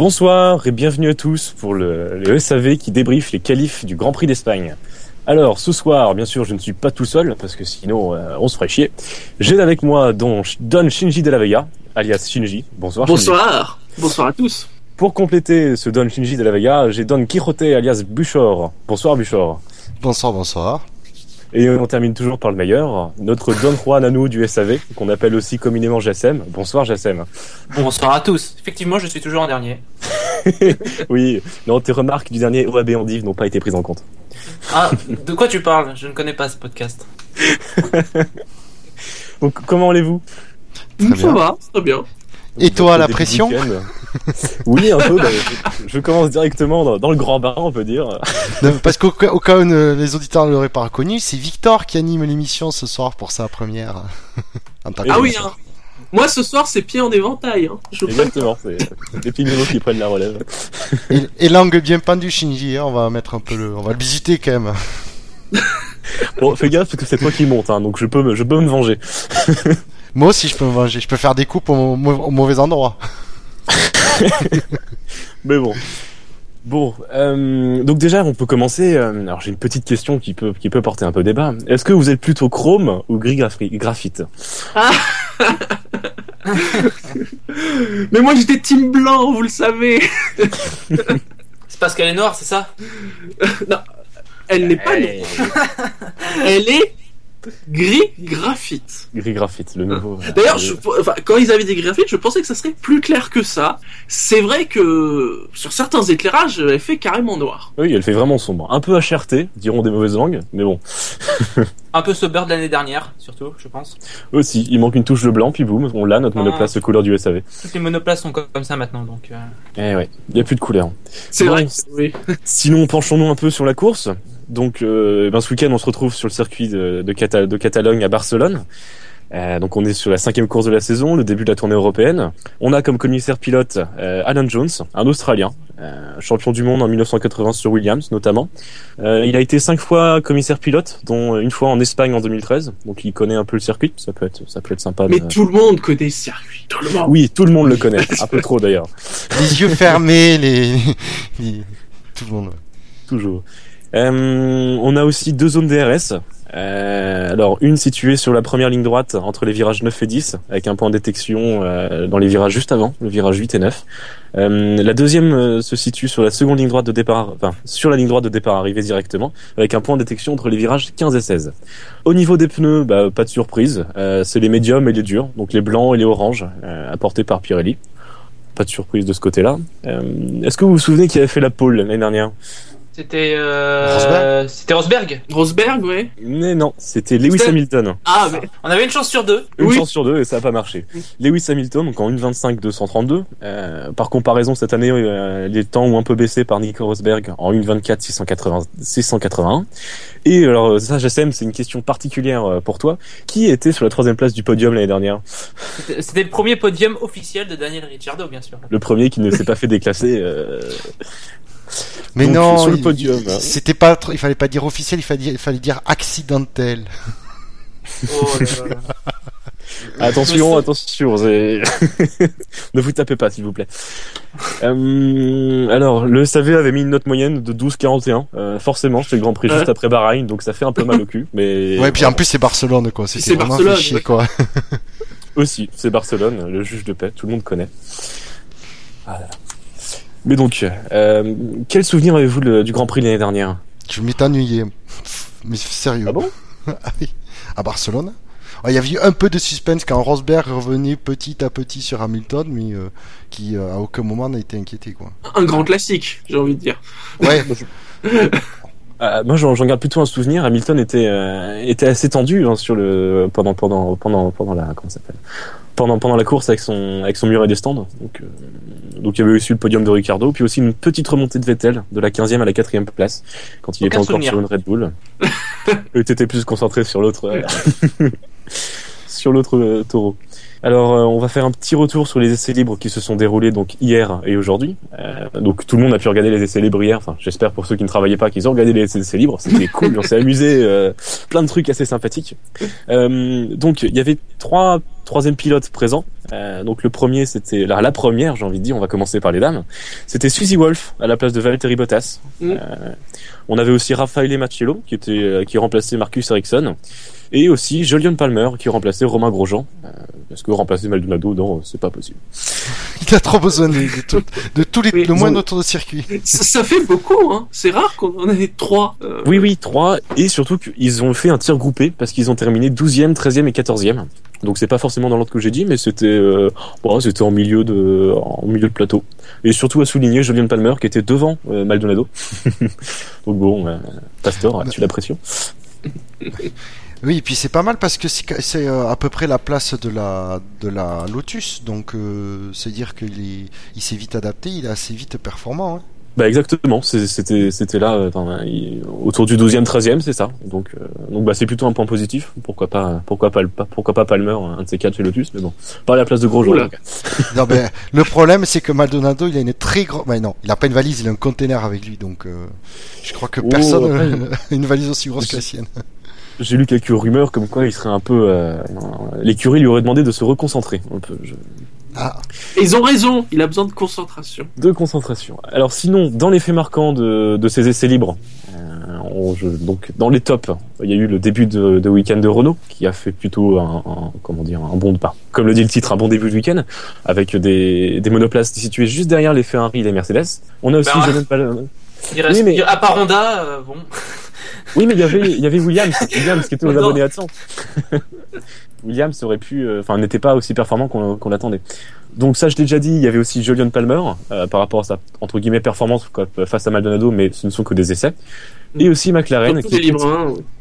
Bonsoir et bienvenue à tous pour le, le SAV qui débriefe les qualifs du Grand Prix d'Espagne. Alors ce soir, bien sûr, je ne suis pas tout seul parce que sinon euh, on se ferait chier. J'ai avec moi Don, Don Shinji de la Vega, alias Shinji. Bonsoir. Shinji. Bonsoir. Bonsoir à tous. Pour compléter ce Don Shinji de la Vega, j'ai Don Quixote alias Buchor. Bonsoir Buchor. Bonsoir, bonsoir. Et on termine toujours par le meilleur, notre Don Juan Anou du SAV, qu'on appelle aussi communément Jassem. Bonsoir Jassem. Bonsoir à tous. Effectivement, je suis toujours en dernier. oui, non, tes remarques du dernier OAB en div n'ont pas été prises en compte. Ah, de quoi tu parles? Je ne connais pas ce podcast. Donc, comment allez-vous? Très Ça va, très bien. Et toi, la pression. Oui, un peu. bah, je, je commence directement dans, dans le grand bain, on peut dire. Non, Parce qu'au cas, au cas où ne- les auditeurs ne l'auraient pas reconnu, c'est Victor qui anime l'émission ce soir pour sa première. Que- Ah oui, hein. Moi ce soir c'est pied en éventail. Hein. Je Exactement, c'est les petits nouveaux qui prennent la relève. Et, et langue bien pendue, Shinji, hein, on va mettre un peu le, on va le visiter quand même. Bon, fais gaffe parce que c'est toi qui monte, hein, donc je peux me, je peux me venger. Moi aussi, je peux me venger, je peux faire des coupes au, mau- au mauvais endroit. Mais bon. Bon, euh, donc déjà on peut commencer. euh, alors j'ai une petite question qui peut qui peut porter un peu débat. Est-ce que vous êtes plutôt chrome ou gris graphi- graphite? Mais moi j'étais team blanc, vous le savez. C'est parce qu'elle est noire, c'est ça? Elle n'est pas noire. Elle est gris graphite. Gris graphite, le nouveau. D'ailleurs, euh, je- enfin, quand ils avaient des graphites, je pensais que ça serait plus clair que ça. C'est vrai que sur certains éclairages, elle fait carrément noir. Oui, elle fait vraiment sombre. Un peu HRT, diront des mauvaises langues, mais bon. Un peu sober de l'année dernière, surtout, je pense. Aussi, il manque une touche de blanc, puis boum, on l'a, notre Ah. monoplace couleur du SAV. Toutes les monoplaces sont comme ça maintenant, donc. euh, Eh ouais, il y a plus de couleur. C'est Bon. vrai. Oui. Sinon, penchons-nous un peu sur la course. Donc, euh, ben, ce week-end, on se retrouve sur le circuit de, de, Cata- de Catalogne à Barcelone. Euh, donc, on est sur la cinquième course de la saison, le début de la tournée européenne. On a comme commissaire pilote euh, Alan Jones, un Australien, euh, champion du monde en 1980 sur Williams notamment. Euh, il a été cinq fois commissaire pilote, dont une fois en Espagne en 2013. Donc, il connaît un peu le circuit. Ça peut être, ça peut être sympa. de- Mais tout le monde connaît ce circuit. Tout le monde. Oui, tout le monde le connaît, un peu trop d'ailleurs. Les yeux fermés, les, les- tout le monde. Toujours. Euh, on a aussi deux zones DRS. Euh, alors une située sur la première ligne droite entre les virages 9 et 10 avec un point de détection euh, dans les virages juste avant, le virage 8 et 9. Euh, la deuxième euh, se situe sur la seconde ligne droite de départ, enfin sur la ligne droite de départ arrivée directement avec un point de détection entre les virages 15 et 16. Au niveau des pneus, bah, pas de surprise, euh, c'est les médiums et les durs, donc les blancs et les oranges euh, apportés par Pirelli. Pas de surprise de ce côté-là. Est-ce que vous vous souvenez qui avait fait la pole l'année dernière? C'était. Euh... Rosberg C'était Rosberg Rosberg, ouais. Mais non, c'était Lewis Hamilton. Ah, mais On avait une chance sur deux. Une Oui. chance sur deux et ça n'a pas marché. Lewis Hamilton, donc en 1.25-232. Euh, par comparaison, cette année, euh, les temps ont un peu baissé par Nico Rosberg en 1.24-681. Et alors, ça, JSM, c'est une question particulière euh, pour toi. Qui était sur la troisième place du podium l'année dernière? C'était c'était le premier podium officiel de Daniel Ricciardo, bien sûr. Le premier qui ne s'est pas fait déclasser. Mais Donc, non, sur le podium, hein. c'était pas, trop- il fallait pas dire officiel, il fallait dire, il fallait dire accidentel. Oh là là. Attention, attention, c'est- ne vous tapez pas, s'il vous plaît. Euh, alors, le SAV avait mis une note moyenne de 12,41. Euh, forcément, c'était le Grand Prix Ouais. juste après Bahreïn, donc ça fait un peu mal au cul. Mais Ouais, puis en plus c'est Barcelone quoi, C'est vraiment Barcelone, ouais. quoi. aussi, c'est Barcelone, le juge de paix, tout le monde connaît. Ah là là. Mais donc, euh, quel souvenir avez-vous le- du Grand Prix l'année dernière? Je m'étais ennuyé. Mais sérieux. Ah bon? Ah oui. À Barcelone. Ah, Il y avait eu un peu de suspense quand Rosberg revenait petit à petit sur Hamilton, mais euh, qui euh, à aucun moment n'a été inquiété quoi. un grand classique, j'ai envie de dire. Ouais, Euh, moi, j'en j'en garde plutôt un souvenir. Hamilton était euh, était assez tendu hein, sur le pendant pendant pendant pendant la comment ça s'appelle? Pendant pendant la course avec son avec son muret des stands. Donc euh, donc il y avait aussi le podium de Ricardo, puis aussi une petite remontée de Vettel de la 15e à la 4e place quand il était Aucun encore souvenir. sur une Red Bull. Il était plus concentré sur l'autre euh, sur l'autre euh, taureau. Alors, euh, on va faire un petit retour sur les essais libres qui se sont déroulés donc hier et aujourd'hui. Euh, donc, tout le monde a pu regarder les essais libres hier. Enfin, j'espère pour ceux qui ne travaillaient pas qu'ils ont regardé les essais libres. C'était cool, on s'est amusé, euh, plein de trucs assez sympathiques. Euh, donc, il y avait trois troisième pilote présent. Euh, donc le premier, c'était la, la première, j'ai envie de dire, on va commencer par les dames. C'était Suzy Wolf à la place de Valtteri Bottas. Mm. Euh, on avait aussi Raffaele Macchiello qui était euh, qui remplaçait Marcus Ericsson et aussi Julian Palmer qui remplaçait Romain Grosjean. Euh, parce que remplacer Maldonado, non, c'est pas possible. Il a trop besoin de, de, tout- de tous les, Oui, le moins ont- d'autres de circuit. Ça, ça fait beaucoup, hein. C'est rare qu'on en ait trois. euh, Oui, oui, trois. Et surtout qu'ils ont fait un tir groupé parce qu'ils ont terminé 12e, 13e et 14e. Donc c'est pas forcément dans l'ordre que j'ai dit, mais c'était euh, bon, c'était en milieu de en milieu de plateau. Et surtout à souligner Julian Palmer qui était devant euh, Maldonado. Donc bon, euh, Pastor, tu la pression. Oui, et puis c'est pas mal parce que c'est euh, à peu près la place de la de la Lotus, donc c'est dire qu'il il s'est vite adapté, il est assez vite performant. Hein. Bah exactement, c'était c'était là euh, autour du 12e, 13e, c'est ça. Donc euh, donc bah c'est plutôt un point positif. Pourquoi pas pourquoi pas pourquoi pas Palmer, un de ces quatre chez Lotus, mais bon, pas à la place de Grosjean. Cas. Non, ben, le problème c'est que Maldonado, il a une très grande. Ben non, il a pas une valise, il a un container avec lui, donc euh, je crois que Oh, personne après, a une valise aussi grosse que la sienne. J'ai lu quelques rumeurs comme quoi il serait un peu. Euh, L'écurie lui aurait demandé de se reconcentrer un peu. Je- Ah, ils ont raison, il a besoin de concentration. De concentration. Alors sinon, dans les faits marquants de, de ces essais libres, euh, on- je- donc dans les tops, il y a eu le début de, de week-end de Renault qui a fait plutôt un, un- comment dire un bon pas, comme le dit le titre, un bon début de week-end avec des, des monoplaces situées juste derrière les Ferrari et les Mercedes. On a aussi Bah, Jordan Pal- Il reste, Oui, mais- à part Honda, euh, bon. Oui, mais il y avait il y avait Williams, Williams qui était aux abonnés AdSense. Williams aurait pu, euh, enfin n'était pas aussi performant qu'on l'attendait. Donc ça, je l'ai déjà dit, il y avait aussi Julian Palmer euh, par rapport à sa entre guillemets performance quoi, face à Maldonado, mais ce ne sont que des essais. Et aussi McLaren, qui les libres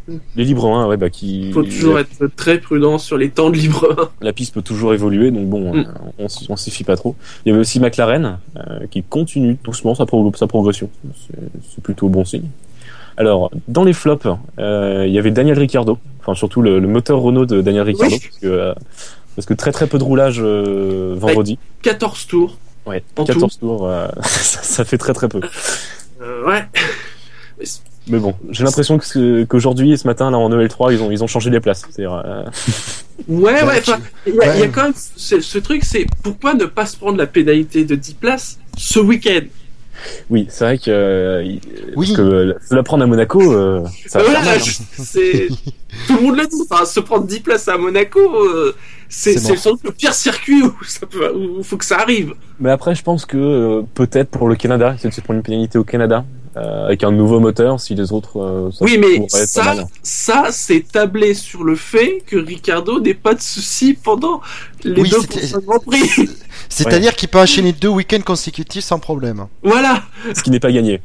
1, les libres 1, ouais, bah qui il faut toujours la, être très prudent sur les temps de libre 1. la piste peut toujours évoluer, donc bon, Mm. euh, on, on s'y fie pas trop. Il y avait aussi McLaren euh, qui continue doucement sa, pro- sa progression, c'est plutôt bon signe. Alors, dans les flops, euh, il y avait Daniel Ricciardo, enfin surtout le, le moteur Renault de Daniel Ricciardo, Oui. parce, que, euh, parce que très très peu de roulage euh, vendredi. 14 tours. Ouais, en 14 tours, euh, ça, ça fait très très peu. Euh, ouais. Mais bon, j'ai l'impression qu'aujourd'hui et ce matin, là en EL3, ils ont, ils ont changé les places. C'est-à-dire, euh, Ouais, Bah, ouais, enfin, il y, a- y quand même ce, ce truc, c'est pourquoi ne pas se prendre la pénalité de 10 places ce week-end? Oui, c'est vrai que, euh, il- Oui. parce que euh, se la prendre à Monaco, euh, ça Voilà, mal, hein. c'est tout le monde le dit. Enfin, se prendre 10 places à Monaco, euh, c'est C'est sans doute le pire circuit où ça peut, où faut que ça arrive. Mais après, je pense que euh, peut-être pour le Canada, c'est de se prendre une pénalité au Canada euh, avec un nouveau moteur, si les autres. euh, ça oui, mais ça, ça, c'est tablé sur le fait que Ricardo n'ait pas de soucis pendant les Oui, deux prochains Grands Prix. c'est-à-dire qu'il peut enchaîner deux week-ends consécutifs sans problème. voilà. Ce qui n'est pas gagné.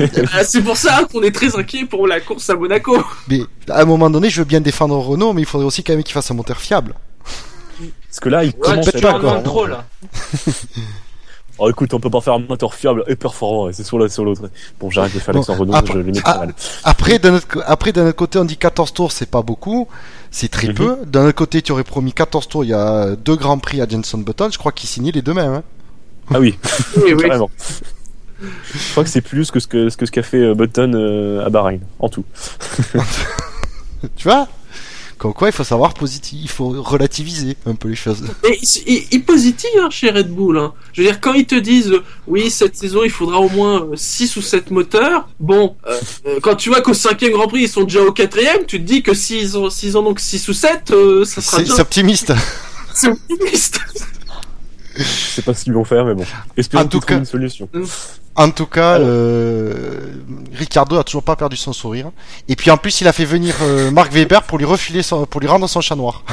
Euh, c'est pour ça qu'on est très inquiet pour la course à Monaco. Mais à un moment donné, je veux bien défendre Renault, mais il faudrait aussi quand même qu'il fasse un moteur fiable. Parce que là, il Ouais, commence pas, quoi. trop, là. Oh, écoute, on peut pas faire un moteur fiable et performant, c'est sur l'un sur l'autre. Bon, j'arrête de faire Bon, Renault, après- je limite ah, pas mal. Après, d'un autre, co- après, d'un autre côté, on dit 14 tours, c'est pas beaucoup, c'est très Mhm. peu. D'un autre côté, tu aurais promis 14 tours, il y a deux grands prix à Jenson Button, je crois qu'il signait les deux mêmes. Hein. Ah oui, Oui, oui. carrément. Je crois que c'est plus que ce que ce que ce qu'a fait euh, Button euh, à Bahreïn, en tout. Tu vois? Comme quoi, il faut savoir positif, il faut relativiser un peu les choses. Mais ils, ils- positivent hein, chez Red Bull. Hein. Je veux dire, quand ils te disent euh, oui, cette saison il faudra au moins 6 ou 7 moteurs, bon, euh, euh, quand tu vois qu'au cinquième Grand Prix ils sont déjà au quatrième, tu te dis que s'ils ont, s'ils ont que 6 ou 7, euh, ça sera c'est optimiste. c'est optimiste. Je sais pas ce qu'ils vont faire, mais bon. Espérons En tout qu'ils trouvent une solution. En tout cas, euh, Ricardo a toujours pas perdu son sourire. Et puis en plus, il a fait venir euh, Marc Weber pour lui refiler son, pour lui rendre son chat noir.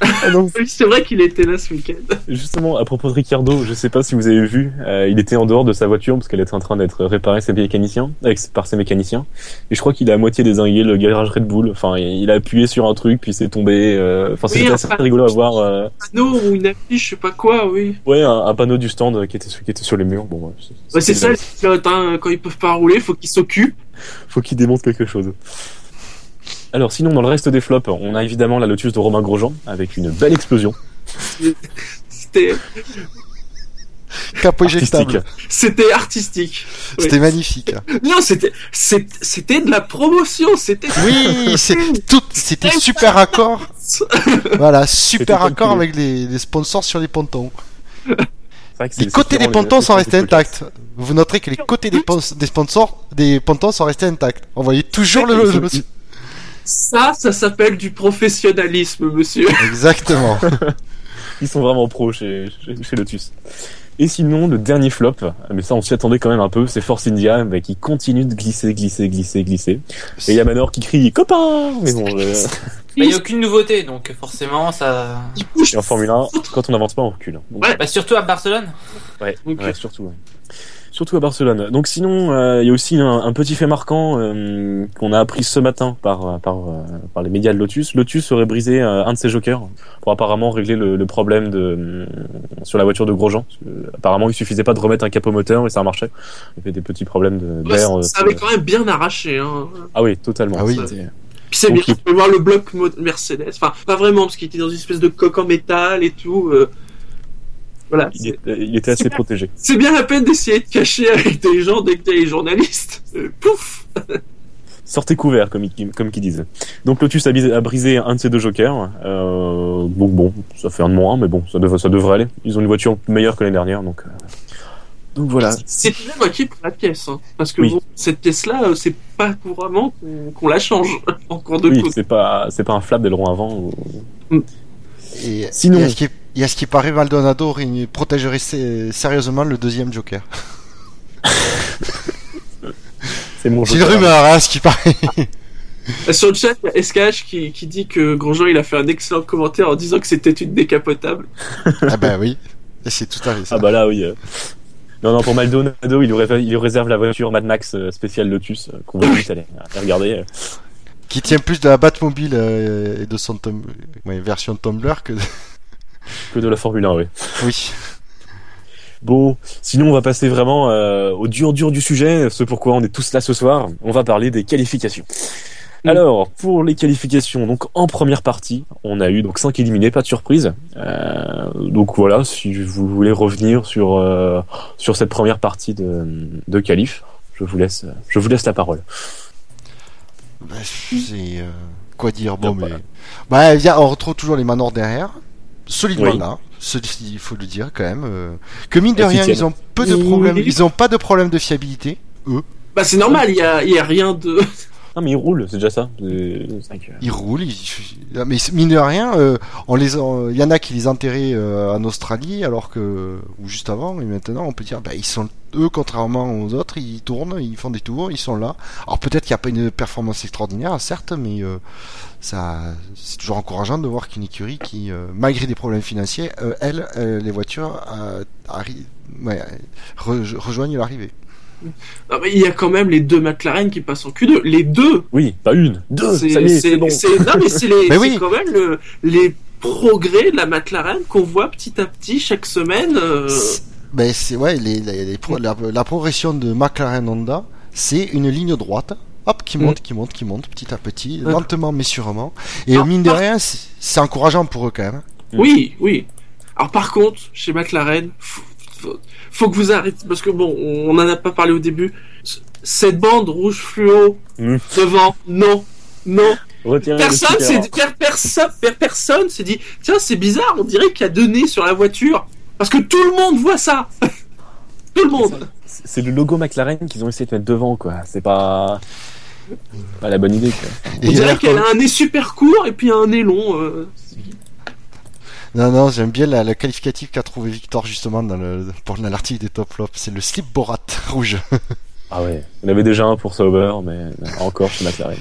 Ah, donc, c'est vrai qu'il était là ce week-end. Justement, à propos de Ricardo, je sais pas si vous avez vu, euh, il était en dehors de sa voiture parce qu'elle était en train d'être réparée ses mécaniciens, avec, par ses mécaniciens. Et je crois qu'il a à moitié désingué le garage Red Bull. Enfin, il a appuyé sur un truc puis c'est tombé. euh, Enfin, Oui, c'était assez rigolo à voir. euh, panneau ou une affiche, je sais pas quoi, oui. ouais, un, un panneau du stand qui était sur, qui était sur les murs. Bon, ouais, Ouais, c'est ça, les pilotes, hein, quand ils peuvent pas rouler, faut qu'ils s'occupent. Faut qu'il démontre quelque chose. Alors, sinon, dans le reste des flops, on a évidemment la Lotus de Romain Grosjean avec une belle explosion. C'était capot éjectable. Artistique. C'était artistique. Oui. C'était magnifique. Non, c'était, c'était de la promotion, c'était. Oui, c'est tout, c'était super accord. Voilà, super accord avec les, les sponsors sur les pontons. Vrai que Les côtés des pontons les- sont restés intacts. Vous noterez que les côtés des, pon- des sponsors, des pontons sont restés intacts. On voyait toujours le, le- Ça, ça s'appelle du professionnalisme, monsieur. Exactement. Ils sont vraiment pros chez, chez, chez Lotus. Et sinon, le dernier flop, mais ça on s'y attendait quand même un peu, c'est Force India bah, qui continue de glisser, glisser, glisser, glisser. Et il y a Manor qui crie copain Mais bon, euh, Il n'y a aucune nouveauté, donc forcément, ça. et en Formule 1, quand on n'avance pas, on recule. Donc, Ouais. Bah, surtout à Barcelone. ouais, ouais, surtout. ouais. Surtout à Barcelone. Donc sinon, euh, il y a aussi un, un petit fait marquant euh, qu'on a appris ce matin par, par, euh, par les médias de Lotus. Lotus aurait brisé euh, un de ses jokers pour apparemment régler le, le problème de, euh, sur la voiture de Grosjean. Parce que, apparemment, il suffisait pas de remettre un capot moteur et ça marchait. Il y avait des petits problèmes Ouais, d'air. ça, euh, ça avait quand même bien arraché, hein. Ah oui, totalement. Ah oui. Puis c'est bien, tu peux voir le bloc Mercedes. Enfin, pas vraiment, parce qu'il était dans une espèce de coque en métal et tout. euh. Voilà. Il était, il était assez protégé. C'est bien la peine d'essayer de cacher avec des gens dès que t'es les journalistes. Euh, pouf Sortez couvert, comme ils, comme qu'ils disent. Donc Lotus a, brisé un de ses deux jokers. Euh, donc bon, ça fait un de moins, mais bon, ça, dev- ça devrait aller. Ils ont une voiture meilleure que l'année dernière, donc. euh, Donc voilà. C'est même moitié pour la pièce. Hein. Parce que Oui. bon, cette pièce-là, euh, c'est pas couramment qu'on qu'on la change en cours de Oui, c'est pas, c'est pas un flap d'aileron avant. ou- Et Sinon- y a ce qui paraît, Maldonado protégerait sé- sérieusement le deuxième Joker. C'est mon C'est une joker. rumeur, hein, ce qui paraît. Sur le chat, il y a SKH qui, qui dit que Grosjean il a fait un excellent commentaire en disant que c'était une décapotable. ah bah oui, Et c'est tout à fait ça. Ah bah là, oui. euh. Non, non, pour Maldonado, il lui, réserve, il lui réserve la voiture Mad Max euh, spéciale Lotus, euh, qu'on va vite aller, regarder. Qui tient plus de la Batmobile et de son ouais, version Tumblr que. Que de la Formule 1, oui. Oui. Bon, sinon on va passer vraiment euh, au dur dur du sujet, ce pourquoi on est tous là ce soir. On va parler des qualifications. Mm. Alors, pour les qualifications, donc en première partie, on a eu donc 5 éliminés, pas de surprise. Euh, donc voilà, si vous voulez revenir sur euh, sur cette première partie de, de qualif, je vous laisse je vous laisse la parole. Bah, c'est. quoi dire Bon, mais. voilà. Bah, on retrouve toujours les manors derrière. Solidement Oui. là. Il faut le dire quand même. euh, que mine de Et rien, ils ont peu de Oui. problèmes. Ils ont pas de problème de fiabilité. Bah c'est normal, il y a, il y a rien de... Non mais il roule, c'est déjà ça. Que- Ils roulent. Ils... Mais mine de rien, euh, on les, il y en a qui les enterraient euh, en Australie, alors que ou juste avant. Et maintenant, on peut dire, bah, ils sont eux, contrairement aux autres, ils tournent, ils font des tours, ils sont là. Alors peut-être qu'il n'y a pas une performance extraordinaire, certes, mais euh, ça, c'est toujours encourageant de voir qu'une écurie qui, euh, malgré des problèmes financiers, euh, elle, euh, les voitures euh, rejoignent l'arrivée. Non, mais il y a quand même les deux McLaren qui passent en Q2. Les deux Oui, pas une, deux. C'est- ça y est, c'est- c'est bon. Non mais c'est oui. quand même le- les progrès de la McLaren qu'on voit petit à petit chaque semaine. euh, Ben c'est ouais, les, les- les pro- la, la progression de McLaren Honda, c'est une ligne droite, hop, qui monte, qui monte, qui monte, petit à petit, lentement mais sûrement. Et Ah, mine de par- rien, c'est encourageant pour eux quand même. Mm. Oui, oui. Alors par contre, chez McLaren, faut, que vous arrêtez parce que bon, on n'en a pas parlé au début. Cette bande rouge fluo Mm. devant, non, non. Retirez Personne per- personne, per- personne s'est dit tiens c'est bizarre, on dirait qu'il y a deux nez sur la voiture parce que tout le monde voit ça. tout le monde. C'est le logo McLaren qu'ils ont essayé de mettre devant, quoi. C'est pas, pas la bonne idée, quoi. On dirait qu'elle a un nez super court et puis un nez long. euh. Non, non, j'aime bien la, le qualificatif qu'a trouvé Victor justement dans le, pour l'article des top flops. C'est le slip Borat rouge. Ah ouais. On avait déjà un pour Sauber, mais encore chez McLaren.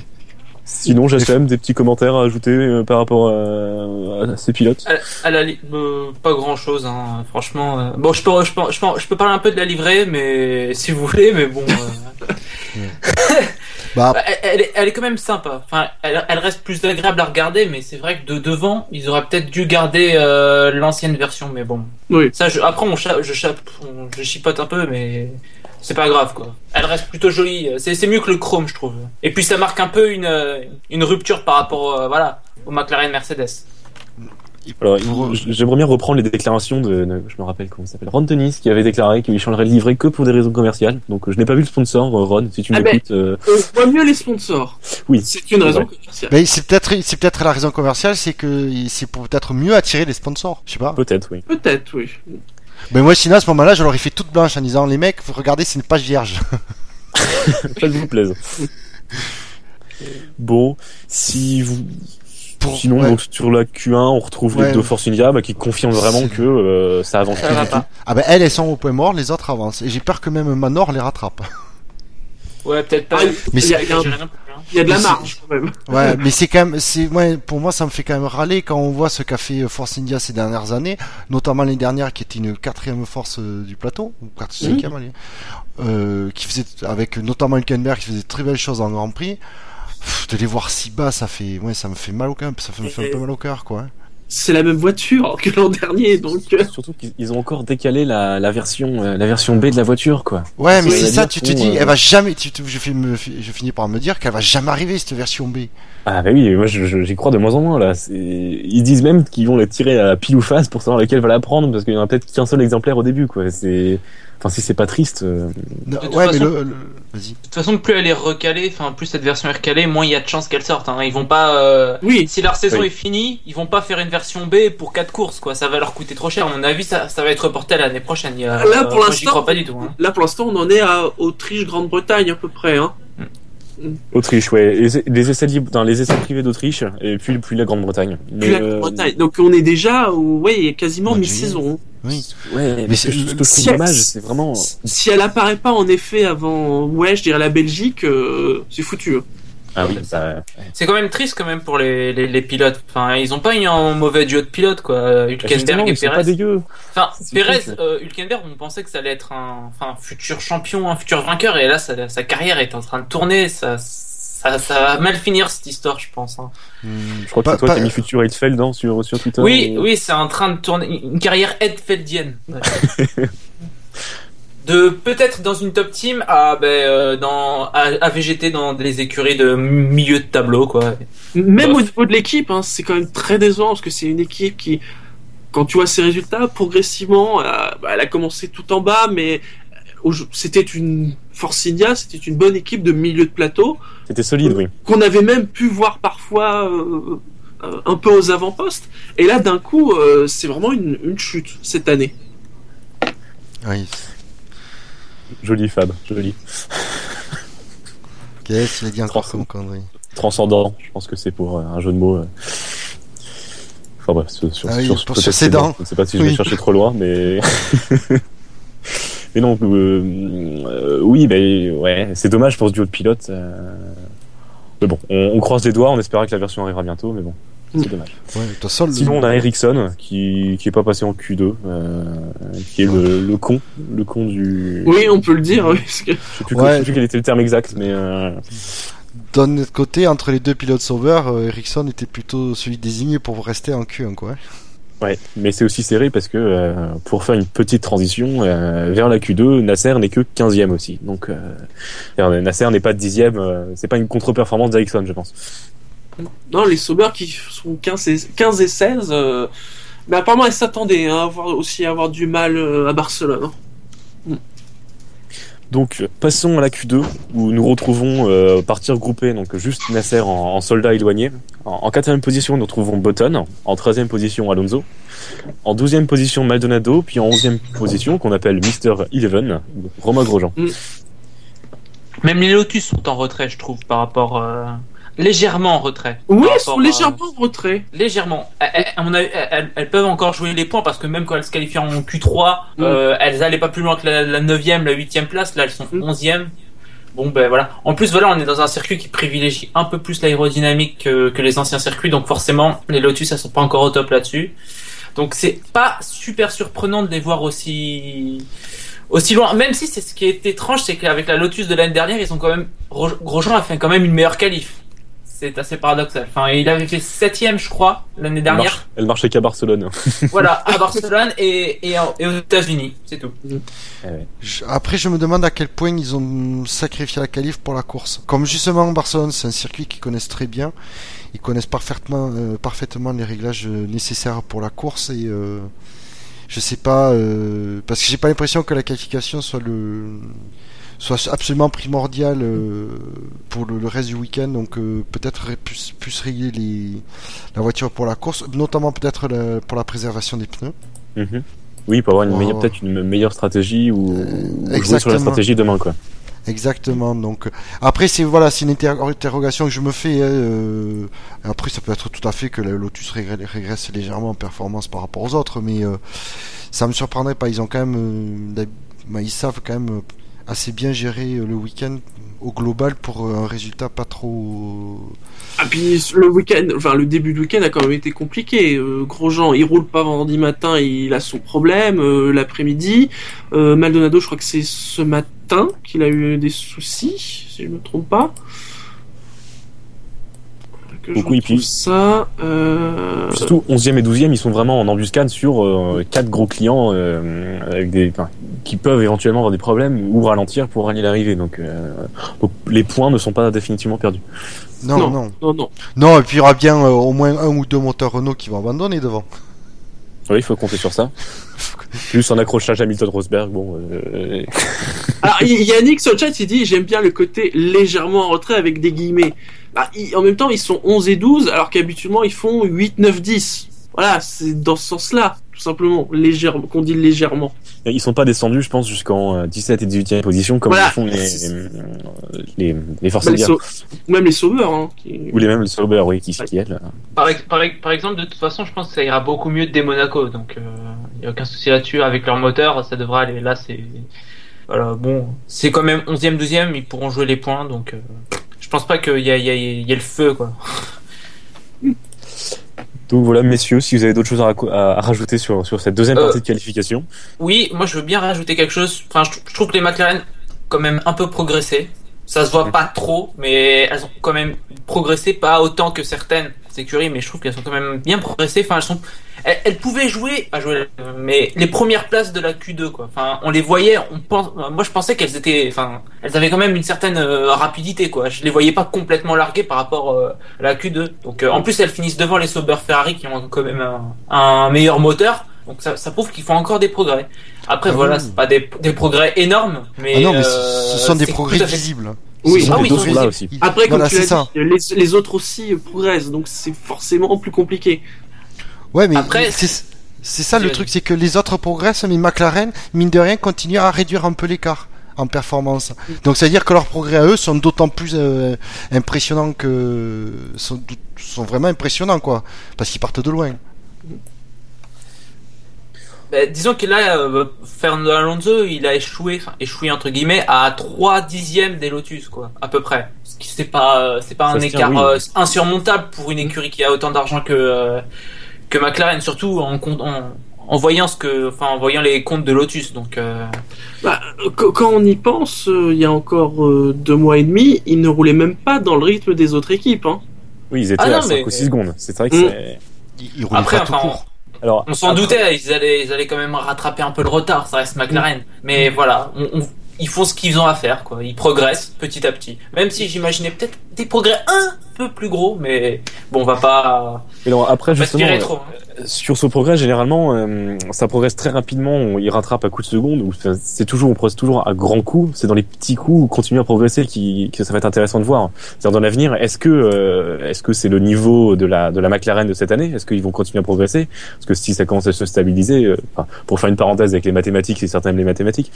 Sinon, j'ai quand même des petits commentaires à ajouter euh, par rapport à, à ces pilotes? À, à la euh, pas grand chose, hein, franchement. euh. Bon, je peux, je, peux, je, peux, je peux parler un peu de la livrée, mais si vous voulez, mais bon. Bah, bah, elle, elle est, elle est quand même sympa. Enfin, elle, elle reste plus agréable à regarder, mais c'est vrai que de devant, ils auraient peut-être dû garder euh, l'ancienne version, mais bon. Oui. Ça, je, après, on, cha- je, cha- on- je chipote un peu, mais c'est pas grave, quoi. Elle reste plutôt jolie. C'est, c'est mieux que le chrome, je trouve. Et puis, ça marque un peu une, une rupture par rapport, euh, voilà, au McLaren Mercedes. Alors, Pour- j'aimerais bien reprendre les déclarations de, de- je me rappelle comment il s'appelle, Ron Dennis, qui avait déclaré qu'il changerait le livret que pour des raisons commerciales. Donc, euh, je n'ai pas vu le sponsor, euh, Ron, si tu Ah ben. m'écoutes. euh, On voit mieux les sponsors. oui. C'est une raison Ouais. commerciale. Mais c'est peut-être c'est peut-être la raison commerciale, c'est que c'est pour peut-être mieux attirer les sponsors. Je sais pas. Peut-être, oui. Peut-être, oui. Mais moi sinon à ce moment-là, je leur ai fait toute blanche en disant les mecs, vous regardez, c'est une page vierge. Faites-vous plaise. Bon, si vous, Pour- sinon, ouais. donc, sur la Q1, on retrouve Ouais. les deux Force India, bah, qui confirment vraiment que euh, ça avance plus du tout. Ah ben elles, elles sont au point mort, les autres avancent. Et j'ai peur que même Manor les rattrape. Ouais, peut-être pas. Ah, Mais il y a- il y a hein. il y a de la marge quand même. Ouais, mais c'est quand même, c'est, ouais, pour moi, ça me fait quand même râler quand on voit ce qu'a fait euh, Force India ces dernières années, notamment l'année dernière qui était une quatrième force euh, du plateau, ou quatre, cinquième, allez, euh, qui faisait, avec notamment Hülkenberg qui faisait de très belles choses en Grand Prix. Pff, de les voir si bas, ça fait, ouais, ça me fait mal au cœur, ça me fait un peu mal au cœur, quoi. hein. C'est la même voiture que l'an dernier, donc. euh, Surtout qu'ils ils ont encore décalé la, la version, euh, la version B de la voiture, quoi. Ouais, mais c'est ça, tu te dis, euh, elle va jamais, tu je, fais me, je finis par me dire qu'elle va jamais arriver, cette version B. Ah bah oui, moi j'y crois de moins en moins là. Ils disent même qu'ils vont la tirer à pile ou face pour savoir lequel va la prendre parce qu'il y en a peut-être qu'un seul exemplaire au début quoi. C'est, enfin si c'est pas triste. euh, Non, ouais, mais façon- le, le- vas-y. De toute façon, plus elle est recalée, enfin plus cette version est recalée, moins il y a de chances qu'elle sorte. Hein. Ils vont pas. euh, Oui, Si leur saison Oui. est finie, ils vont pas faire une version B pour quatre courses, quoi. Ça va leur coûter trop cher. À mon avis, ça, ça va être reporté à l'année prochaine. Il y a- Là, pour moi, j'y l'instant- crois pas du tout. Hein. là pour l'instant, on en est à Autriche-Grande-Bretagne à peu près. Hein. Autriche, ouais. Les, les essais libres, dans les essais privés d'Autriche et puis puis la Grande-Bretagne. Puis Mais, la euh, Grande-Bretagne. Donc on est déjà, ouais, quasiment mi-saison. Oui. Ouais, mais ce que je ce que je trouve si- dommage, c'est vraiment. Si elle apparaît pas en effet avant, ouais, je dirais la Belgique, euh, c'est foutu. hein. Ah oui, ça. C'est quand même triste quand même pour les, les, les pilotes. Enfin, ils ont pas eu un mauvais duo de pilotes, quoi. Hülkenberg et ils sont pas Perez. Enfin, Perez, euh, Hülkenberg, on pensait que ça allait être un, enfin, futur champion, un futur vainqueur, et là, sa, sa carrière est en train de tourner. Ça, ça, ça va mal finir cette histoire, je pense. hein. Hmm, Je crois que pas- toi pas- t'as mis Futur Heidfeld hein, sur sur Twitter. Oui, ou- oui, c'est en train de tourner une carrière Edfeldienne. de peut-être dans une top team à ben euh, dans à, à VGT dans des écuries de milieu de tableau quoi. Même au niveau de l'équipe, hein, c'est quand même très décevant parce que c'est une équipe qui, quand tu vois ses résultats, progressivement, euh, bah, elle a commencé tout en bas, mais c'était une Force India, c'était une bonne équipe de milieu de plateau C'était solide, oui. qu'on avait même pu voir parfois euh, euh, un peu aux avant-postes. Et là, d'un coup, euh, c'est vraiment une, une chute cette année. Oui. Joli Fab, joli. Qu'est-ce qu'il a dit encore comme connerie Transcendant, je pense que c'est pour euh, un jeu de mots. euh. Enfin bref, sur, sur, Ah oui, sur, peut-être sur ses dents. Je ne sais pas si je Oui. vais chercher trop loin, mais. mais non, euh, euh, oui, ben ouais, c'est dommage pour ce duo de pilotes. euh. Mais bon, on, on croise les doigts, on espéra que la version arrivera bientôt, mais bon, c'est Mm. dommage. Ouais, Sinon, on a Ericsson qui qui est pas passé en Q2, euh, qui est le, le con, le con du. Oui, on peut le dire. oui, parce que- Je sais plus, Ouais. je sais plus quel était le terme exact, mais. euh, d'un autre côté, entre les deux pilotes sauveurs, Ericsson était plutôt celui désigné pour rester en Q1, quoi. Ouais, mais c'est aussi serré parce que euh, pour faire une petite transition euh, vers la Q2, Nasser n'est que 15e aussi. Donc euh, Nasser n'est pas 10e, euh, c'est pas une contre-performance d'Ericsson, je pense. Non, les Sauber qui sont 15 et, 15 et 16, euh, mais apparemment, elles s'attendaient hein, à avoir, aussi à avoir du mal à Barcelone. hein. Donc passons à la Q2 où nous retrouvons euh, partir groupé donc juste Nasser en, en soldat éloigné. En, quatrième position nous retrouvons Button, en treizième position Alonso, en douzième position Maldonado, puis en onzième position qu'on appelle Mister Eleven, Romain Grosjean. Même les Lotus sont en retrait, je trouve, par rapport euh, légèrement en retrait. Oui, elles sont légèrement en retrait. Légèrement. Elles, peuvent encore jouer les points parce que même quand elles se qualifient en Q3, Mm. euh, elles allaient pas plus loin que la, la 9e, la 8e place. Là, elles sont Mm. 11e. Bon, ben voilà. En plus, voilà, on est dans un circuit qui privilégie un peu plus l'aérodynamique que, que les anciens circuits. Donc forcément, les Lotus, elles sont pas encore au top là-dessus. Donc c'est pas super surprenant de les voir aussi aussi loin. Même si c'est ce qui est étrange, c'est qu'avec la Lotus de l'année dernière, ils ont quand même Gros- Grosjean a fait quand même une meilleure qualif. C'est assez paradoxal. Enfin, il avait fait septième, je crois, l'année Elle, dernière. marche- elle marchait qu'à Barcelone. Voilà, à Barcelone et, et, aux États-Unis, c'est tout. Je- Après, je me demande à quel point ils ont sacrifié la qualif pour la course. Comme justement Barcelone, c'est un circuit qu'ils connaissent très bien. Ils connaissent parfaitement, euh, parfaitement les réglages euh, nécessaires pour la course et euh, je sais pas euh, parce que j'ai pas l'impression que la qualification soit le soit absolument primordial euh, pour le, le reste du week-end. Donc euh, peut-être plus, plus régler les, la voiture pour la course, notamment peut-être pour la préservation des pneus. Mhm. Oui, pour avoir une Oh. meilleure, peut-être une meilleure stratégie ou, ou jouer sur la stratégie demain, quoi. Exactement. Donc euh, après c'est voilà c'est une inter- interrogation que je me fais. hein, euh, après ça peut être tout à fait que la Lotus régre- régresse légèrement en performance par rapport aux autres, mais euh, ça me surprendrait pas. Ils ont quand même, euh, bah, ils savent quand même assez bien gérer euh, le week-end au global pour euh, un résultat pas trop. Ah puis le week-end, enfin le début de week-end a quand même été compliqué. Euh, Grosjean, il roule pas vendredi matin, il a son problème. euh, L'après-midi, Maldonado, je crois que c'est ce matin qu'il a eu des soucis, si je me trompe pas. Puis- ça. Euh... Surtout 11e et 12e, ils sont vraiment en embuscade sur euh, quatre gros clients euh, avec des, enfin, qui peuvent éventuellement avoir des problèmes ou ralentir pour rallier l'arrivée. Donc, euh, donc les points ne sont pas définitivement perdus. Non, Non. non, Non, non. non. et puis il y aura bien euh, au moins un ou deux moteurs Renault qui vont abandonner devant. Oui, il faut compter sur ça. Plus en accrochage Hamilton Rosberg, bon. Euh, Alors, y- Yannick sur le chat, il dit j'aime bien le côté légèrement en retrait avec des guillemets. Bah, en même temps, ils sont 11 et 12, alors qu'habituellement, ils font 8, 9, 10. Voilà, c'est dans ce sens-là, tout simplement, légèrement, qu'on dit légèrement. ils sont pas descendus, je pense, jusqu'en euh, 17 et 18e position comme Voilà. le font les, C'est- les, les forces Bah, les sau- ou même les sauveurs, hein, qui- Ou les mêmes, les Sauber, oui, qui, qui est là. Par, ex- par, ex- par exemple, de toute façon, je pense que ça ira beaucoup mieux dès Monaco, donc il n'y a aucun souci là-dessus. Avec leur moteur, ça devrait aller. Là, c'est. Voilà, bon, c'est quand même 11e, 12e, ils pourront jouer les points, donc euh, je pense pas qu'il y a, il y, a, il y a le feu, quoi. Donc voilà, messieurs, si vous avez d'autres choses à, raco- à- à rajouter sur, sur cette deuxième Euh, partie de qualification. Oui, moi je veux bien rajouter quelque chose. Enfin, je, je trouve que les McLaren quand même un peu progressé. Ça se voit pas trop, mais elles ont quand même progressé, pas autant que certaines écuries, mais je trouve qu'elles sont quand même bien progressées. Enfin, elles sont, elles, elles pouvaient jouer, à jouer, mais les premières places de la Q2, quoi. Enfin, on les voyait, on pense, moi je pensais qu'elles étaient, enfin, elles avaient quand même une certaine euh, rapidité, quoi. Je les voyais pas complètement larguées par rapport euh, à la Q2. Donc, euh, en plus, elles finissent devant les Sauber Ferrari qui ont quand même un, un meilleur moteur. Donc ça, ça prouve qu'ils font encore des progrès. Après Ah voilà, oui. c'est pas des, des progrès énormes, mais, Ah non, mais ce- euh, ce sont des progrès fait- visibles. Oui, ah oui, ils sont là aussi. Après, comme Voilà, tu dit, les, les autres aussi euh, progressent, donc c'est forcément plus compliqué. Ouais, mais Après- c'est c'est ça le truc, c'est que les autres progressent, mais McLaren, mine de rien, continue à réduire un peu l'écart en performance. Donc c'est à dire que leurs progrès à eux sont d'autant plus euh, impressionnants que sont, sont vraiment impressionnants quoi, parce qu'ils partent de loin. Ben, disons que là, euh, Fernando Alonso, il a échoué, enfin échoué entre guillemets, à 3 dixièmes des Lotus, quoi, à peu près. Ce qui c'est pas, euh, c'est pas Ça un tient, écart oui. euh, insurmontable pour une écurie qui a autant d'argent que euh, que McLaren, surtout en, compte- en en voyant ce que, enfin en voyant les comptes de Lotus. Donc euh, Bah, qu- quand on y pense, euh, il y a encore euh, deux mois et demi, ils ne roulaient même pas dans le rythme des autres équipes. Hein. Oui, ils étaient Ah non, à 5 mais- ou 6 secondes. C'est vrai que Mm. c'est. Ils, après, pas tout court. Alors, on s'en doutait, ils allaient, ils allaient quand même rattraper un peu le retard. Ça reste McLaren, mais voilà, on- on- ils font ce qu'ils ont à faire, quoi. Ils progressent petit à petit. Même si j'imaginais peut-être des progrès un peu plus gros, mais bon, on va pas, mais non, après, justement, aspirer euh, trop. sur ce progrès, généralement, euh, ça progresse très rapidement. On y rattrape à coups de seconde. C'est toujours, on progresse toujours à grands coups. C'est dans les petits coups où continuer à progresser qui, que ça va être intéressant de voir. C'est-à-dire dans l'avenir, est-ce que, euh, est-ce que c'est le niveau de la de la McLaren de cette année? Est-ce qu'ils vont continuer à progresser? Parce que si ça commence à se stabiliser, euh, enfin, pour faire une parenthèse avec les mathématiques, si certains aiment les mathématiques,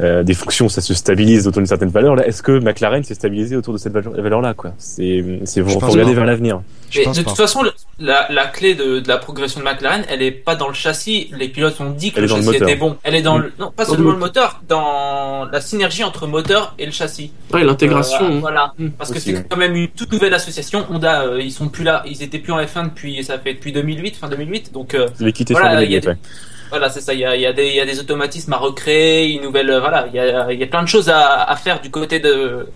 euh, des fonctions, ça se stabilise autour d'une certaine valeur. Là, est-ce que McLaren s'est stabilisé autour de cette valeur-là Quoi? C'est, c'est Je faut regarder vers l'avenir. Mais de pas. toute façon, la, la clé de, de la progression de McLaren, elle est pas dans le châssis. Les pilotes ont dit que Elle le châssis était bon. Elle est dans Mm. le, non, pas seulement le le moteur, dans la synergie entre moteur et le châssis. Ouais, l'intégration. Euh, voilà. Mm. Parce que c'est quand même une toute nouvelle association. Honda, euh, ils sont plus là. Ils étaient plus en F1 depuis, ça fait depuis 2008, fin 2008. Donc, euh, avez quitté Voilà, sur il y a ouais. voilà, c'est ça. Il y a, il y, a des, il y a des automatismes à recréer, une nouvelle, euh, voilà. Il y a, il y a plein de choses à, à faire du côté de,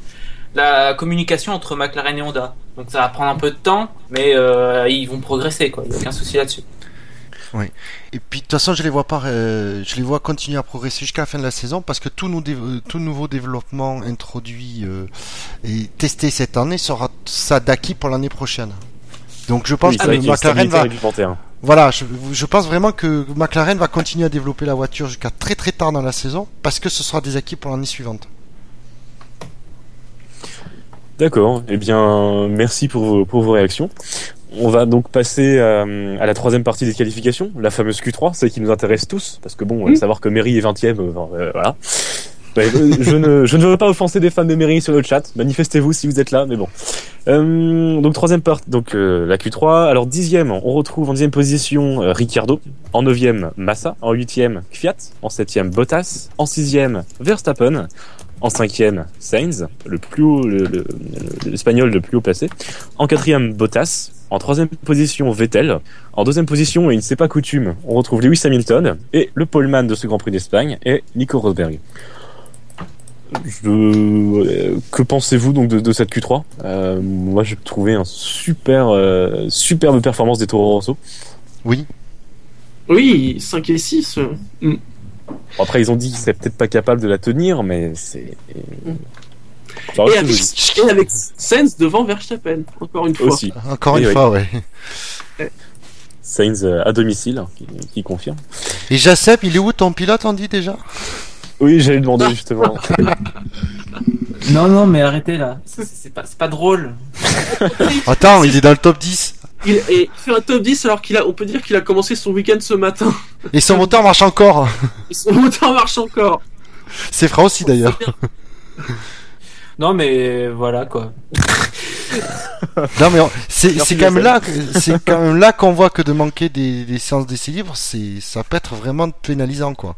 la communication entre McLaren et Honda. Donc ça va prendre un peu de temps, mais euh, ils vont progresser, quoi. Il n'y a aucun souci là-dessus. Et puis de toute façon, je les vois pas, euh, je les vois continuer à progresser jusqu'à la fin de la saison parce que tout, nous euh, tout nouveau développement introduit euh, et testé cette année sera ça d'acquis pour l'année prochaine. Donc je pense Oui, que McLaren va, réglementaire. voilà, je, je pense vraiment que McLaren va continuer à développer la voiture jusqu'à très très tard dans la saison parce que ce sera des acquis pour l'année suivante. D'accord. Eh bien, merci pour vos, pour vos réactions. On va donc passer euh, à la troisième partie des qualifications, la fameuse Q3, celle qui nous intéresse tous, parce que bon, Mm. savoir que Mary est 20ème, euh, euh, voilà. Ouais, je, ne, je ne veux pas offenser des fans de Mary sur le chat, manifestez-vous si vous êtes là, mais bon. Euh, donc troisième partie, donc euh, la Q3. Alors dixième, on retrouve en dixième position euh, Ricciardo, en neuvième Massa, en huitième Fiat, en septième Bottas, en sixième Verstappen, en cinquième Sainz, le plus haut, le- le- le- l'espagnol le plus haut placé, en quatrième Bottas, en troisième position Vettel, en deuxième position et il ne s'est pas coutume, on retrouve Lewis Hamilton et le poleman de ce Grand Prix d'Espagne est Nico Rosberg. Je... Que pensez-vous donc de, de cette Q3 Euh, Moi, j'ai trouvé un super, euh, superbe performance des Toro Rosso. Oui, Oui, 5 et 6. euh, mm. Bon, Après, ils ont dit qu'ils seraient peut-être pas capables de la tenir, mais c'est. Ça Et reste avec, et avec Sainz devant Verstappen, encore une fois. aussi. encore Oui, une fois, ouais. Sainz euh, à domicile, qui, qui confirme. Et Jacep, il est où ton pilote, on dit déjà? Oui, j'allais demander justement. Non, non, mais arrêtez là. C'est pas, c'est pas drôle. Attends, il est dans le top 10. Il, et il fait un top 10 alors qu'il a, on peut dire qu'il a commencé son week-end ce matin. Et son moteur marche encore. Et son moteur marche encore. C'est Fra aussi d'ailleurs. Non, mais voilà quoi. Non mais on- c'est quand même là c'est quand même là qu'on voit que de manquer des, des séances d'essai libres, c'est ça peut être vraiment pénalisant quoi.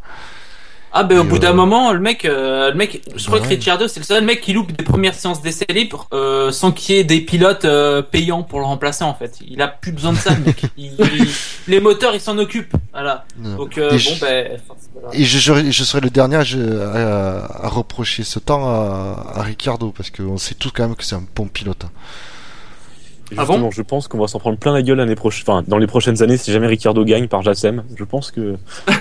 Ah ben au bout euh, d'un moment, le mec, euh, le mec, je crois que. Ricciardo c'est le seul mec qui loupe des premières séances d'essai libres euh, sans qu'il y ait des pilotes euh, payants pour le remplacer en fait. Il a plus besoin de ça, le mec. Il- il- les moteurs, il s'en occupe. Voilà. Donc euh, Et bon je- ben. Et je, je, je serai le dernier à, à, à reprocher ce temps à, à Ricciardo parce qu'on sait tous quand même que c'est un bon pilote. Hein. Ah Justement, bon je pense qu'on va s'en prendre plein la gueule l'année prochaine, enfin, dans les prochaines années, si jamais Ricardo gagne par Jassem. Je pense que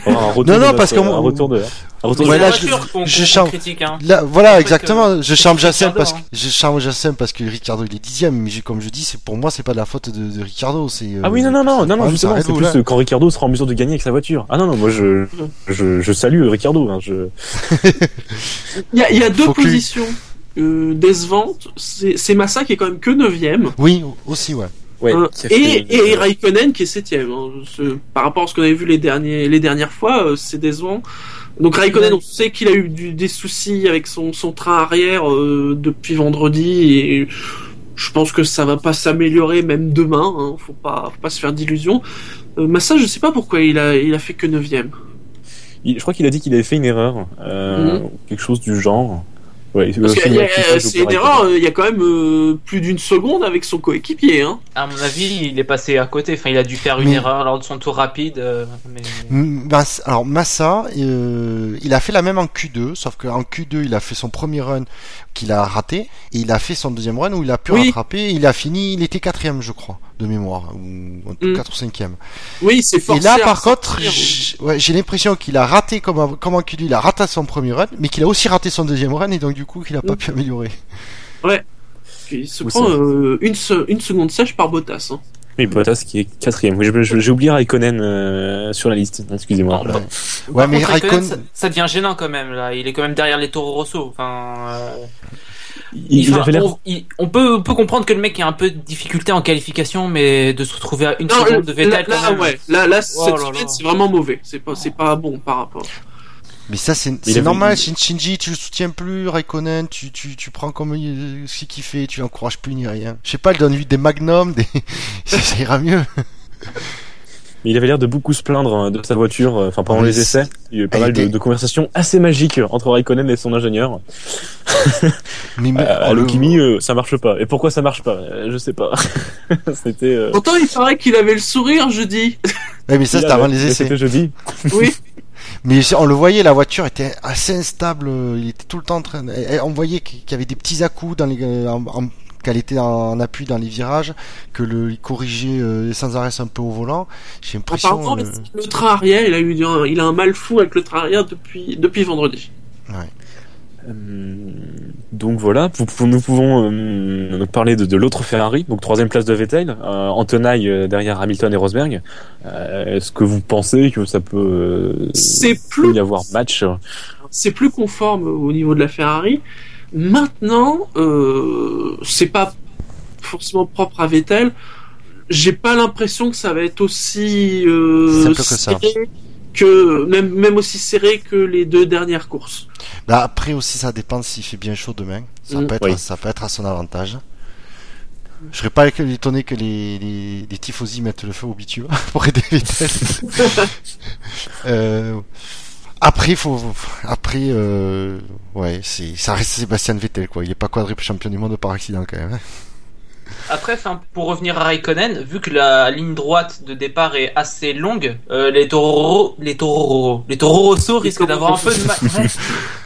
on aura un retour Non, non, de parce notre- que moi- un retour de, un retour Ouais, de- là, je- je critique. Hein. Là, voilà, exactement. que- Je Ricciardo, Jacem parce que hein. je charme Jacem parce que Ricciardo il est dixième, mais comme je dis, c'est pour moi c'est pas de la faute de, de Ricciardo, c'est. euh, Ah oui, non, non, non, non, non, Ah, justement, c'est plus quand Ricardo sera en mesure de gagner avec sa voiture. Ah non, non, moi je, je, je salue Ricardo. Hein, je... Il y a, il y a deux Faut que- positions euh. C'est Massa qui est quand même que 9ème. Oui, aussi, ouais. Ouais, Hein, et, et Raikkonen qui est septième. hein. Ce- par rapport à ce qu'on avait vu les derniers les dernières fois, euh, c'est décevant. Donc Raikkonen, on sait qu'il a eu du- des soucis avec son, son train arrière euh, depuis vendredi et je pense que ça va pas s'améliorer même demain. Hein. Faut pas faut pas se faire d'illusions. Euh, Massa, je sais pas pourquoi il a il a fait que neuvième. il- je crois qu'il a dit qu'il avait fait une erreur, euh, quelque chose du genre. Ouais, activité c'est une erreur. euh, Il y a quand même euh, plus d'une seconde avec son coéquipier. Hein. À mon avis, il est passé à côté. Enfin, il a dû faire une Mais- erreur lors de son tour rapide. euh, mais... M- Mas- alors Massa, euh, il a fait la même en Q2, sauf qu'en Q2 il a fait son premier run qu'il a raté, et il a fait son deuxième run où il a pu Oui. rattraper, et il a fini, il était quatrième je crois, de mémoire, ou en tout Mm. 4 ou 5ème. Oui, c'est Et forcé. là par contre, ouais, j'ai l'impression qu'il a raté comme, en- comme en Q2, il a raté son premier run, mais qu'il a aussi raté son deuxième run, et donc du coup qu'il a pas pu améliorer. il se Où prend euh, une, se- une seconde sèche par Bottas. Hein. Oui, Bottas qui est quatrième. J'ai oublié Raikkonen euh, sur la liste. Excusez-moi. Ouais, Par Ouais, mais contre, Raikkonen, Raikkonen- ça, ça devient gênant quand même là. Il est quand même derrière les Toro Rosso. Enfin, euh, Il, il on, il- on peut, on peut comprendre que le mec a un peu de difficulté en qualification, mais de se retrouver à une Non, seconde de Vettel là, quand même. ouais, là, là, Oh cette semaine, là. c'est vraiment mauvais. C'est pas, c'est pas bon par rapport. Mais ça, c'est avait- normal. Shinji, tu le soutiens plus. Raikkonen, tu, tu, tu prends comme euh, ce qu'il fait, tu l'encourages plus ni rien. Je sais pas, il donne lui des magnums, des... ça, ça ira mieux. Mais il avait l'air de beaucoup se plaindre hein, de sa voiture, euh, enfin pendant Oui, les essais. Il y a eu pas mal de, était- de conversations assez magiques entre Raikkonen et son ingénieur. Mais, Euh, oh, le- Alokimi, euh, ça marche pas. Et pourquoi ça marche pas? Euh, Je sais pas. C'était. Euh... Pourtant, il paraît qu'il avait le sourire jeudi. Ouais, mais ça, c'était avant les essais. C'était jeudi. Oui. Mais on le voyait, la voiture était assez instable. Il était tout le temps en train. On voyait qu'il y avait des petits à-coups dans les, euh, en- en- qu'elle était en appui dans les virages, que le il corrigeait euh, sans arrêt un peu au volant. J'ai l'impression. Apparemment, euh, le train arrière, il a eu du- il a un mal fou avec le train arrière depuis, depuis vendredi. Donc voilà, nous pouvons euh, parler de, de l'autre Ferrari, donc troisième place de Vettel, euh, en tenaille euh, derrière Hamilton et Rosberg. Euh, Est-ce que vous pensez que ça peut euh, plus y avoir match? C'est plus conforme au niveau de la Ferrari. Maintenant, euh, c'est pas forcément propre à Vettel. J'ai pas l'impression que ça va être aussi euh, Simple que ça. serré que même même aussi serré que les deux dernières courses. Bah, après aussi, ça dépend s'il fait bien chaud demain. Ça, Mm. peut, être, Oui. ça peut être à son avantage. Je serais pas étonné que les, les, les tifosi mettent le feu au bitume pour aider Vettel. euh, après, faut, après, euh, ouais, c'est, ça reste Sébastien Vettel, quoi. Il est pas quadruple champion du monde par accident, quand même. hein. Après, pour revenir à Raikkonen, vu que la ligne droite de départ est assez longue, euh, les Toro, les Toro, les Toro Rosso risquent d'avoir un peu de mal.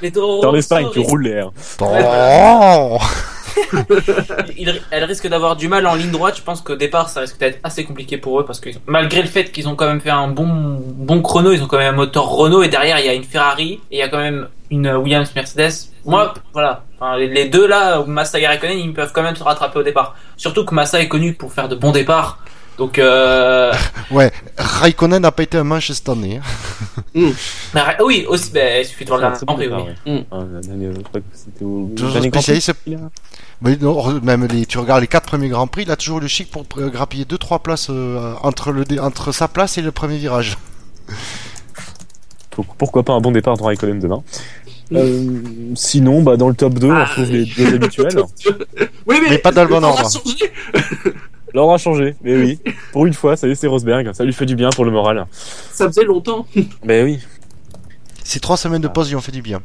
Les Espagne, tu roules l'air. Oh elles risquent d'avoir du mal en ligne droite. Je pense qu'au départ, ça risque d'être assez compliqué pour eux parce que malgré le fait qu'ils ont quand même fait un bon, bon chrono, ils ont quand même un moteur Renault et derrière il y a une Ferrari et il y a quand même une Williams Mercedes. Moi, voilà, Enfin, les- les deux là, Massa et Raikkonen, ils peuvent quand même se rattraper au départ. Surtout que Massa est connu pour faire de bons départs. Donc, euh... Ouais, Raikkonen n'a pas été un manche cette année. hein. bah, Ra- oui, aussi, bah, il suffit de voir le c'est Grand bon Prix, oui. Mm. Ah, c'était au Toujours spécialiste. Mais non, même les, tu regardes les quatre premiers grands prix, il a toujours le chic pour euh, grappiller deux trois places euh, entre le entre sa place et le premier virage. Pour- Pourquoi pas un bon départ de Raikkonen demain Mm. Euh, Sinon, bah, dans le top 2, on Ah, retrouve les deux habituels. Oui, mais, Mais pas dans le bon ordre. L'ordre a changé, mais oui. Pour une fois, ça y est, c'est Rosberg. Ça lui fait du bien pour le moral. Ça faisait longtemps. Mais oui. Ces trois semaines de pause lui ont fait du bien.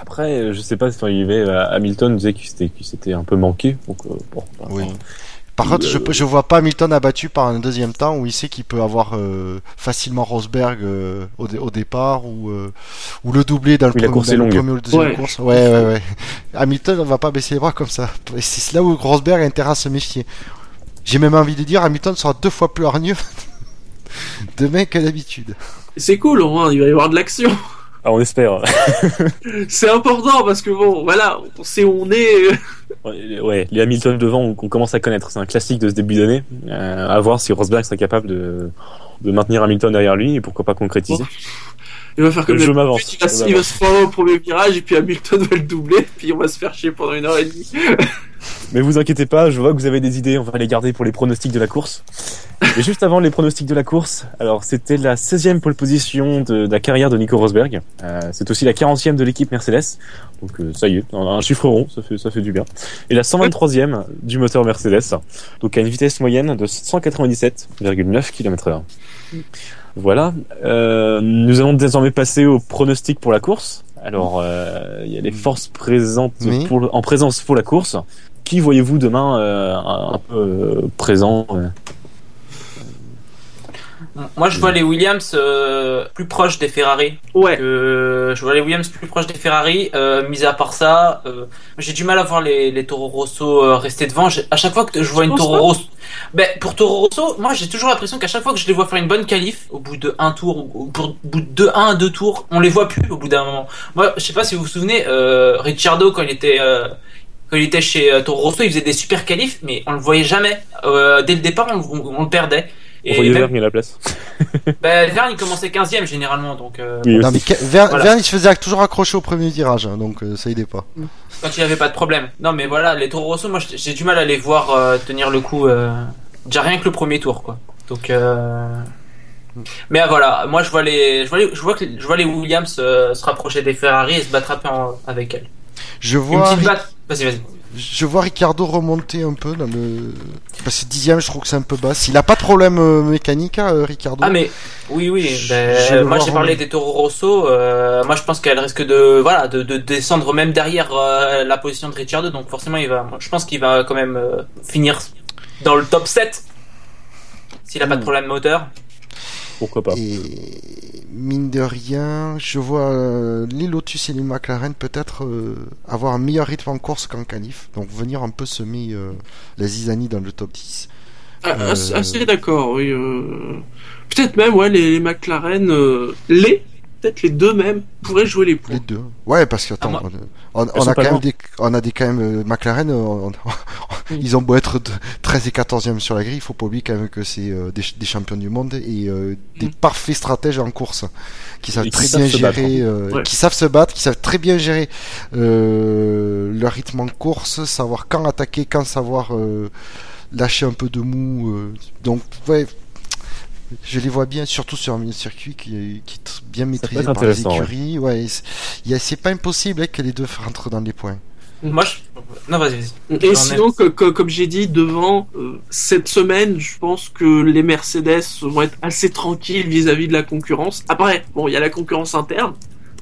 Après, euh, je sais pas, enfin, il y avait Hamilton disait qu'il s'était, un peu manqué. Donc, euh, bon, bah, Oui. enfin, Par contre, je, Euh, je vois pas Hamilton abattu par un deuxième temps où il sait qu'il peut avoir euh, facilement Rosberg euh, au, dé- au départ ou euh, ou le doubler dans le, premier- course dans est le longue. premier ou le deuxième Ouais. course. Ouais, ouais, ouais. Hamilton, on va pas baisser les bras comme ça. C'est là où Rosberg a intérêt à se méfier. J'ai même envie de dire, Hamilton sera deux fois plus hargneux demain que d'habitude. C'est cool, au moins, il va y avoir de l'action. Ah, on espère. C'est important parce que bon, voilà, on sait où on est. Ouais, ouais, les Hamilton devant, on, commence à connaître. C'est un classique de ce début d'année. Euh, à voir si Rosberg serait capable de, de maintenir Hamilton derrière lui et pourquoi pas concrétiser. Il va faire comme Je m'avance, Il va, je se- il va se prendre au premier virage et puis Hamilton va le doubler, puis on va se faire chier pendant une heure et demie. Mais vous inquiétez pas, je vois que vous avez des idées, on va les garder pour les pronostics de la course. Et juste avant les pronostics de la course, alors c'était la 16e pole position de, de la carrière de Nico Rosberg. Euh, c'est aussi la 40e de l'équipe Mercedes. Donc euh, ça y est, un, un chiffre rond, ça fait, ça fait du bien. Et la 123e du moteur Mercedes. Donc à une vitesse moyenne de 197,9 km/h. Voilà. Euh, nous allons désormais passer au pronostic pour la course. Alors, euh, il y a les forces présentes Oui. pour, en présence pour la course. Qui voyez-vous demain euh, un, peu présent Moi, je vois les Williams euh, plus proches des Ferrari. Ouais. que je vois les Williams plus proches des Ferrari. Euh, mis à part ça, euh, j'ai du mal à voir les, les Toro Rosso euh, rester devant. À chaque fois que je vois Tu une Toro Rosso, ben pour Toro Rosso, moi j'ai toujours l'impression qu'à chaque fois que je les vois faire une bonne qualif, au bout de un tour, ou au bout de un, deux tours, on les voit plus au bout d'un moment. Moi, je sais pas si vous vous souvenez, euh, Ricciardo quand il était euh, quand il était chez euh, Toro Rosso, il faisait des super qualifs, mais on le voyait jamais. Euh, dès le départ, on, on- on le perdait. On voyait même- Vergne à la place. ben, Verne, il commençait 15ème généralement, donc euh, Oui, Non, mais Verne, Voilà. Verne, il se faisait toujours accrocher au premier virage, hein, donc euh, ça aidait pas. quand il avait pas de problème. Non, mais voilà, les Toro Rosso, moi j'ai du mal à les voir euh, tenir le coup. Euh, déjà rien que le premier tour, quoi. Donc, euh... mais ah, voilà, moi je vois les, je vois les, je vois que je vois les Williams euh, se rapprocher des Ferrari et se battre un peu en- avec elles. Je Une vois, petite batte. Vas-y, vas-y. Je vois Ricardo remonter un peu dans le. Parce que dixième, je trouve que c'est un peu bas. S'il a pas de problème euh, mécanique, hein, Ricardo. Ah mais oui oui. Je- ben, je moi j'ai parlé des Toro Rosso. euh, moi je pense qu'elle risque de voilà de, de descendre même derrière euh, la position de Ricciardo. Donc forcément il va. moi, Je pense qu'il va quand même finir dans le top 7 s'il a pas de Mm. problème moteur. Pourquoi pas Et mine de rien, je vois euh, les Lotus et les McLaren peut-être euh, avoir un meilleur rythme en course qu'en qualif. Donc venir un peu semer euh, la zizanie dans le top 10. Ah, Euh, assez, assez d'accord, oui. euh, Peut-être même, ouais, les, les McLaren, euh, les, peut-être les deux même, pourraient jouer les points. Les deux. Ouais, parce que attends, moi- on, on- on sont a quand même des, on a des quand même McLaren. euh, ils ont beau être de 13 et 14e sur la grille, il faut pas oublier quand même que c'est euh, des, des champions du monde et euh, des Mm. parfaits stratèges en course, qui savent Et qui très savent bien se battre, gérer, euh, Ouais. qui savent se battre, qui savent très bien gérer euh, leur rythme en course, savoir quand attaquer, quand savoir euh, lâcher un peu de mou. euh. donc ouais. Je les vois bien, surtout sur un circuit qui est, qui est tr- bien maîtrisé par les ouais. écuries. Ouais, c'est- il y a- c'est pas impossible hein, que les deux rentrent dans les points. Moi, je... Non, vas-y, vas-y. Et sinon, que- que- comme j'ai dit, devant, euh, cette semaine, je pense que les Mercedes vont être assez tranquilles vis-à-vis de la concurrence. Après, bon, il y a la concurrence interne,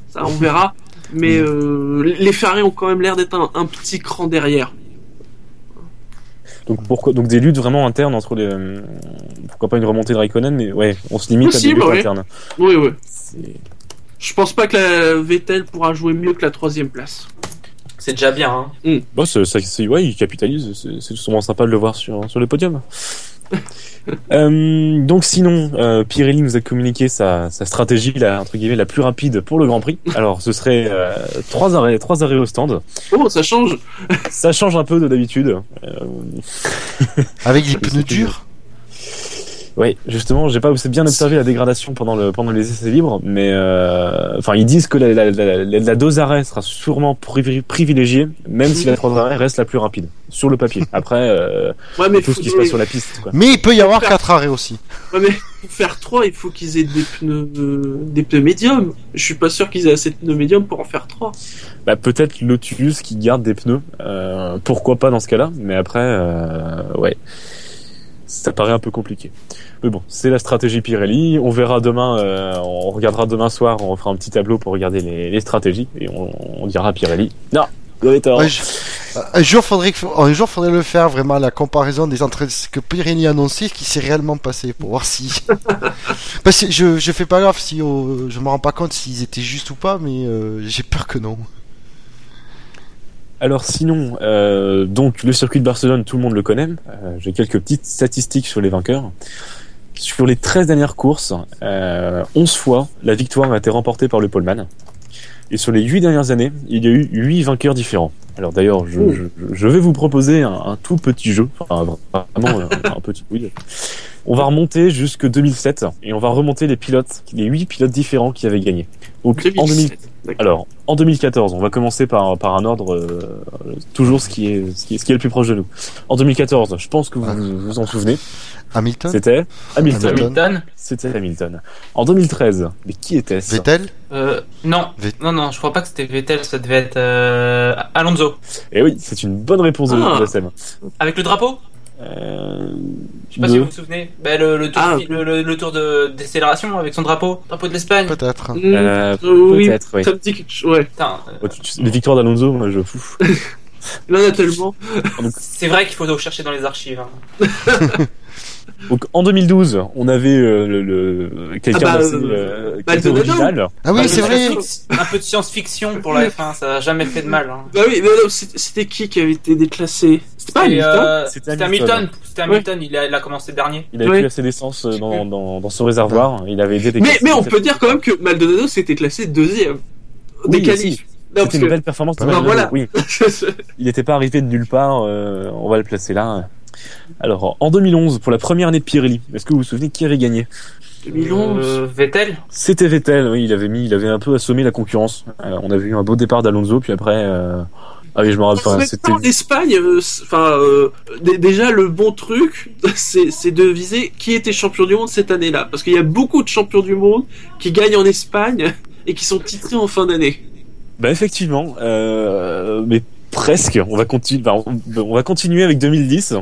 ça on verra, mais euh, les Ferrari ont quand même l'air d'être un, un petit cran derrière. Donc pourquoi donc des luttes vraiment internes entre les pourquoi pas une remontée de Raikkonen mais ouais on se limite Possible, à des luttes ouais. internes. Oui, oui. C'est- Je pense pas que la Vettel pourra jouer mieux que la troisième place. C'est déjà bien. Hein. Bon, c'est, ça- c'est- ouais, il capitalise. C'est, c'est souvent sympa de le voir sur, sur le podium. Euh, donc sinon, euh, Pirelli nous a communiqué sa, sa stratégie, la, entre guillemets, la plus rapide pour le Grand Prix. Alors, ce serait euh, trois arrêts, trois arrêts au stand. Oh, ça change. Ça change un peu de d'habitude. Euh, Avec les Oui, pneus durs, ouais, justement, j'ai pas bien observé la dégradation pendant le pendant les essais libres, mais euh, enfin, ils disent que la, la, la, la, la dose arrêt sera sûrement privi- privilégiée, même si la trois arrêts reste la plus rapide sur le papier. Après, euh, Ouais, mais tout ce qui se passe sur la piste. Quoi. mais il peut y avoir quatre arrêts aussi. Ouais, mais pour faire 3, il faut qu'ils aient des pneus, euh, des pneus médiums. Je suis pas sûr qu'ils aient assez de pneus médiums pour en faire 3. Bah, peut-être Lotus qui garde des pneus. Euh, pourquoi pas dans ce cas-là Mais après, euh, ouais, ça paraît un peu compliqué. Mais bon, c'est la stratégie Pirelli. On verra demain. euh, on regardera demain soir. On fera un petit tableau pour regarder les, stratégies et on, dira à Pirelli. Non, je- Un jour, faudrait un jour, faudrait le faire vraiment la comparaison des ce que Pirelli a annoncé, ce qui s'est réellement passé pour voir si. Parce que je, je fais pas grave si euh, je me rends pas compte s'ils étaient justes ou pas, mais euh, j'ai peur que non. Alors sinon, euh, donc le circuit de Barcelone, tout le monde le connaît. Euh, J'ai quelques petites statistiques sur les vainqueurs. Sur les 13 dernières courses, euh, 11 fois, la victoire a été remportée par le poleman. Et sur les 8 dernières années, il y a eu 8 vainqueurs différents. Alors d'ailleurs, je, Oh. je, je vais vous proposer un, un tout petit jeu, enfin vraiment un, un petit quiz. On va remonter jusque 2007 et on va remonter les pilotes, les 8 pilotes différents qui avaient gagné. Donc en 2000, 2007. Alors, en 2014, on va commencer par, par un ordre, euh, toujours ce qui, est, ce, qui est, ce qui est le plus proche de nous. En 2014, je pense que vous Ah. vous, vous en souvenez, Hamilton c'était Hamilton. Hamilton. C'était Hamilton. En 2013, mais qui était-ce? Vettel? Euh, Non, non, non, je crois pas que c'était Vettel, ça devait être euh, Alonso. Eh oui, c'est une bonne réponse de Ah. de Sam. Avec le drapeau? Euh, Je sais pas si vous vous souvenez. Ben, le, le tour, Ah. le, le- le tour de décélération avec son drapeau, drapeau de l'Espagne. Peut-être. Mmh, Euh, oui, peut-être, oui. ça me dit chose. Ouais, Putain, euh, Oh, tu- tu- les victoires d'Alonso, moi je fous. il en a tellement. c'est vrai qu'il faut donc chercher dans les archives. hein. Donc en 2012, on avait euh, le, le- quelqu'un Ah bah, d'assez euh, euh, original. Ah oui, Un peu c'est de vrai. science-fiction- Un peu de science-fiction pour la F1, ça a jamais fait de mal. hein. Bah oui, mais c'était qui qui avait été déclassé? C'était pas Hamilton? C'était Hamilton. C'était Hamilton, il, a, il a commencé dernier. Il avait Oui. plus assez d'essence dans, dans, dans son réservoir. Il avait aidé des mais, mais on peut dire quand même que Maldonado s'était classé deuxième. Des Oui, C'était une belle performance de Bah, Maldonado, voilà. Oui, il n'était pas arrivé de nulle part. euh, on va le placer là. Alors, en 2011, pour la première année de Pirelli, est-ce que vous vous souvenez qui avait gagné? 2011. Euh, Vettel C'était Vettel. Oui, il avait mis, il avait un peu assommé la concurrence. Euh, on avait eu un beau départ d'Alonso, puis après, euh... ah oui, je me rappelle. En C'était temps, l'Espagne, euh, enfin, euh, dé- déjà le bon truc, c'est c'est de viser qui était champion du monde cette année-là, parce qu'il y a beaucoup de champions du monde qui gagnent en Espagne et qui sont titrés en fin d'année. Bah effectivement, euh, mais presque. On va continuer. on, on va continuer avec 2010.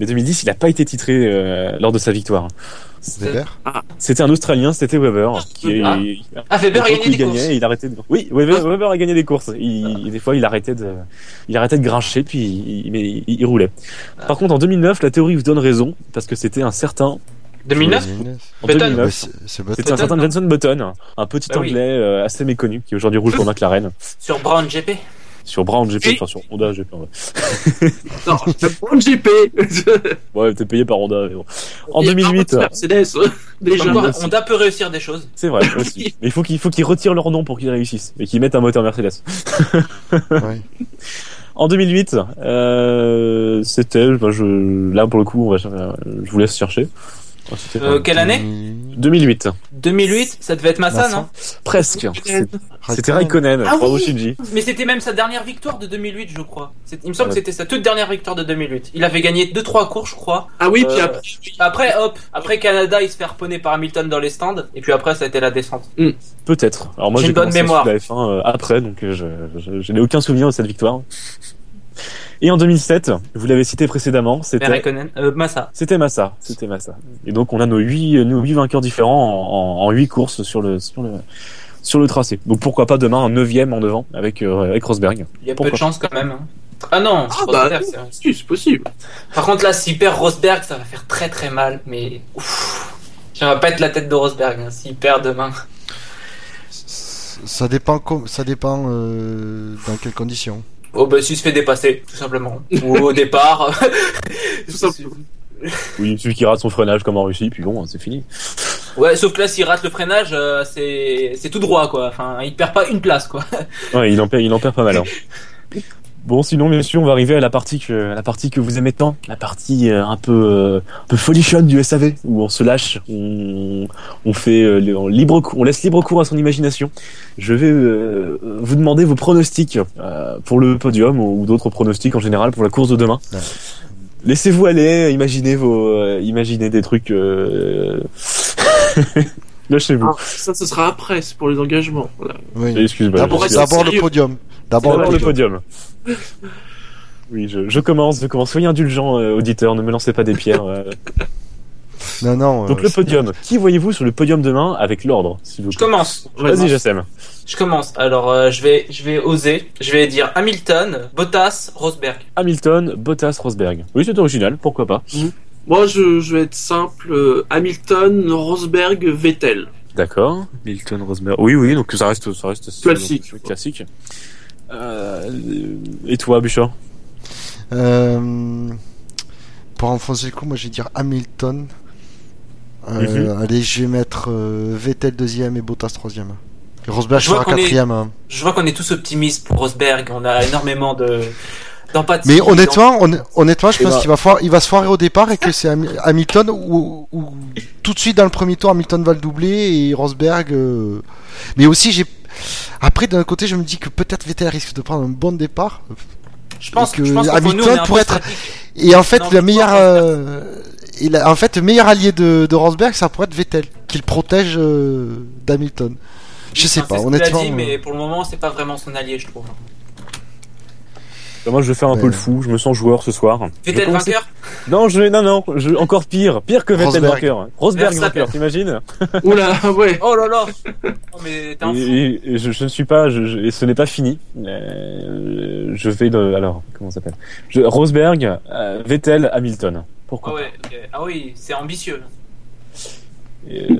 Mais 2010, il n'a pas été titré euh, lors de sa victoire. Weber? C'était un Australien, c'était Weber, qui est. Ah. Ah, Weber a gagné il des gagnait, courses. il arrêtait de... Oui, Weber, Weber a gagné des courses. Il, Des fois, il arrêtait de, il arrêtait de grincher, puis il, mais il, il roulait. Par contre, en 2009, la théorie vous donne raison, parce que c'était un certain 2009 En Button. 2009. Ouais, c'est- c'est Button. C'était un certain Jenson Button, un petit Bah oui. anglais euh, assez méconnu, qui aujourd'hui roule pour McLaren, Sur Brown GP. Sur Brown GP, enfin sur Honda GP. en vrai. Non, le GP. Ouais, t'es payé par Honda. mais bon. En a 2008, un Mercedes, euh, déjà. Quoi, aussi. Honda peut réussir des choses. c'est vrai aussi. Mais il faut qu'ils faut qu'ils retirent leur nom pour qu'ils réussissent et qu'ils mettent un moteur Mercedes. Ouais. En 2008, euh, c'était, bah, je, là pour le coup, on va, cher- je vous laisse chercher. C'était Euh, quelle année 2008, 2008, ça devait être Massa, Massa. non presque. C'était Raikkonen, Ah bravo oui. Shinji. Mais c'était même sa dernière victoire de 2008, je crois. C'est- Il me semble Ouais. que c'était sa toute dernière victoire de 2008. Il avait gagné 2-3 cours, je crois. Ah oui, puis Euh, après, Après, hop, après Canada, il se fait harponner par Hamilton dans les stands. Et puis après, ça a été la descente. Peut-être. Alors moi J'ai une bonne mémoire. suivre la F1 euh, après, donc je, je, je n'ai aucun souvenir de cette victoire. Et en 2007, vous l'avez cité précédemment, c'était Raikkonen, euh, Massa. c'était Massa, c'était Massa. Et donc on a nos huit nos huit vainqueurs différents en, en, en huit courses sur le sur le sur le tracé. Donc pourquoi pas demain un neuvième en devant avec euh, avec Rosberg. Il y a Pourquoi peu de chance quand même. hein. Ah non, Ah bah, Rosberg, c'est- si, c'est possible. Par contre, là, s'il perd Rosberg, ça va faire très très mal. Mais ouf, j'aimerais pas être la tête de Rosberg hein, s'il perd demain. Ça dépend, com- ça dépend euh, dans quelles conditions. Oh bah s'il se fait dépasser, tout simplement. Ou au départ. Tout simplement. Oui, suffit qu'il rate son freinage comme en Russie, puis bon, c'est fini. Ouais, sauf que là, s'il rate le freinage, euh, c'est c'est tout droit quoi. Enfin, il perd pas une place quoi. Ouais, il en perd, il en perd pas mal. hein. Bon, sinon, bien sûr, on va arriver à la partie que, à la partie que vous aimez tant, la partie euh, un peu, euh, un peu folichonne du SAV, où on se lâche, on, on fait euh, en libre, on laisse libre cours à son imagination. Je vais euh, vous demander vos pronostics euh, pour le podium ou d'autres pronostics en général pour la course de demain. Ouais. Laissez-vous aller, imaginez vos, euh, imaginez des trucs. Lâchez-vous. Ah, ça, ce sera après, c'est pour les engagements. Voilà. Oui. Excuse-moi. D'abord, je le podium. D'abord le le podium. Oui, je, je commence, je commence. Soyez indulgents, euh, auditeurs, ne me lancez pas des pierres. euh. Non, non. Donc euh, le c'est- podium. Qui voyez-vous sur le podium demain avec l'ordre, s'il vous Je plaît commence. Vas-y, Jassem. Je commence. Alors, euh, je vais, je vais oser. Je vais dire Hamilton, Bottas, Rosberg. Hamilton, Bottas, Rosberg. Oui, c'est original, pourquoi pas. Moi, je, je vais être simple. euh, Hamilton, Rosberg, Vettel. D'accord. Hamilton, Rosberg. Oui, oui, donc ça reste, ça reste Classique. Classique. Euh, et toi, Bouchard Euh, pour enfoncer le coup, moi je vais dire Hamilton. Euh, Mhm. Allez, je vais mettre euh, Vettel deuxième et Bottas troisième. Et Rosberg Je sera est- quatrième. hein. Je vois qu'on est tous optimistes pour Rosberg. On a énormément de Mais honnêtement, hon- honnêtement, je pense ben- qu'il va, foire- il va se foirer au départ et que c'est Ham- Hamilton ou, ou tout de suite dans le premier tour, Hamilton va le doubler et Rosberg. euh, Mais aussi, j'ai. Après, d'un côté, je me dis que peut-être Vettel risque de prendre un bon départ. je pense que je pense que Hamilton pourrait être-. Et en fait, Non, euh, et la- en fait, le meilleur allié de, de Rosberg, ça pourrait être Vettel, qu'il protège euh, d'Hamilton. Je sais Enfin, pas, honnêtement. dit, mais pour le moment, c'est pas vraiment son allié, je trouve. Moi, je vais faire un Ouais. peu le fou. Je me sens joueur ce soir. Vettel commencer- vainqueur Non, je vais, non, non, je, encore pire, pire que Vettel Rosberg. vainqueur. Rosberg vainqueur, t'imagines Oula, ouais. Oh là là Oh, mais t'es un fou. Et, et je, je ne suis pas, je, je- et ce n'est pas fini. Euh, je vais de, alors, comment ça s'appelle? Je, Rosberg, euh, Vettel, Hamilton. Pourquoi Ah ouais. Ah oui, c'est ambitieux. Et, euh,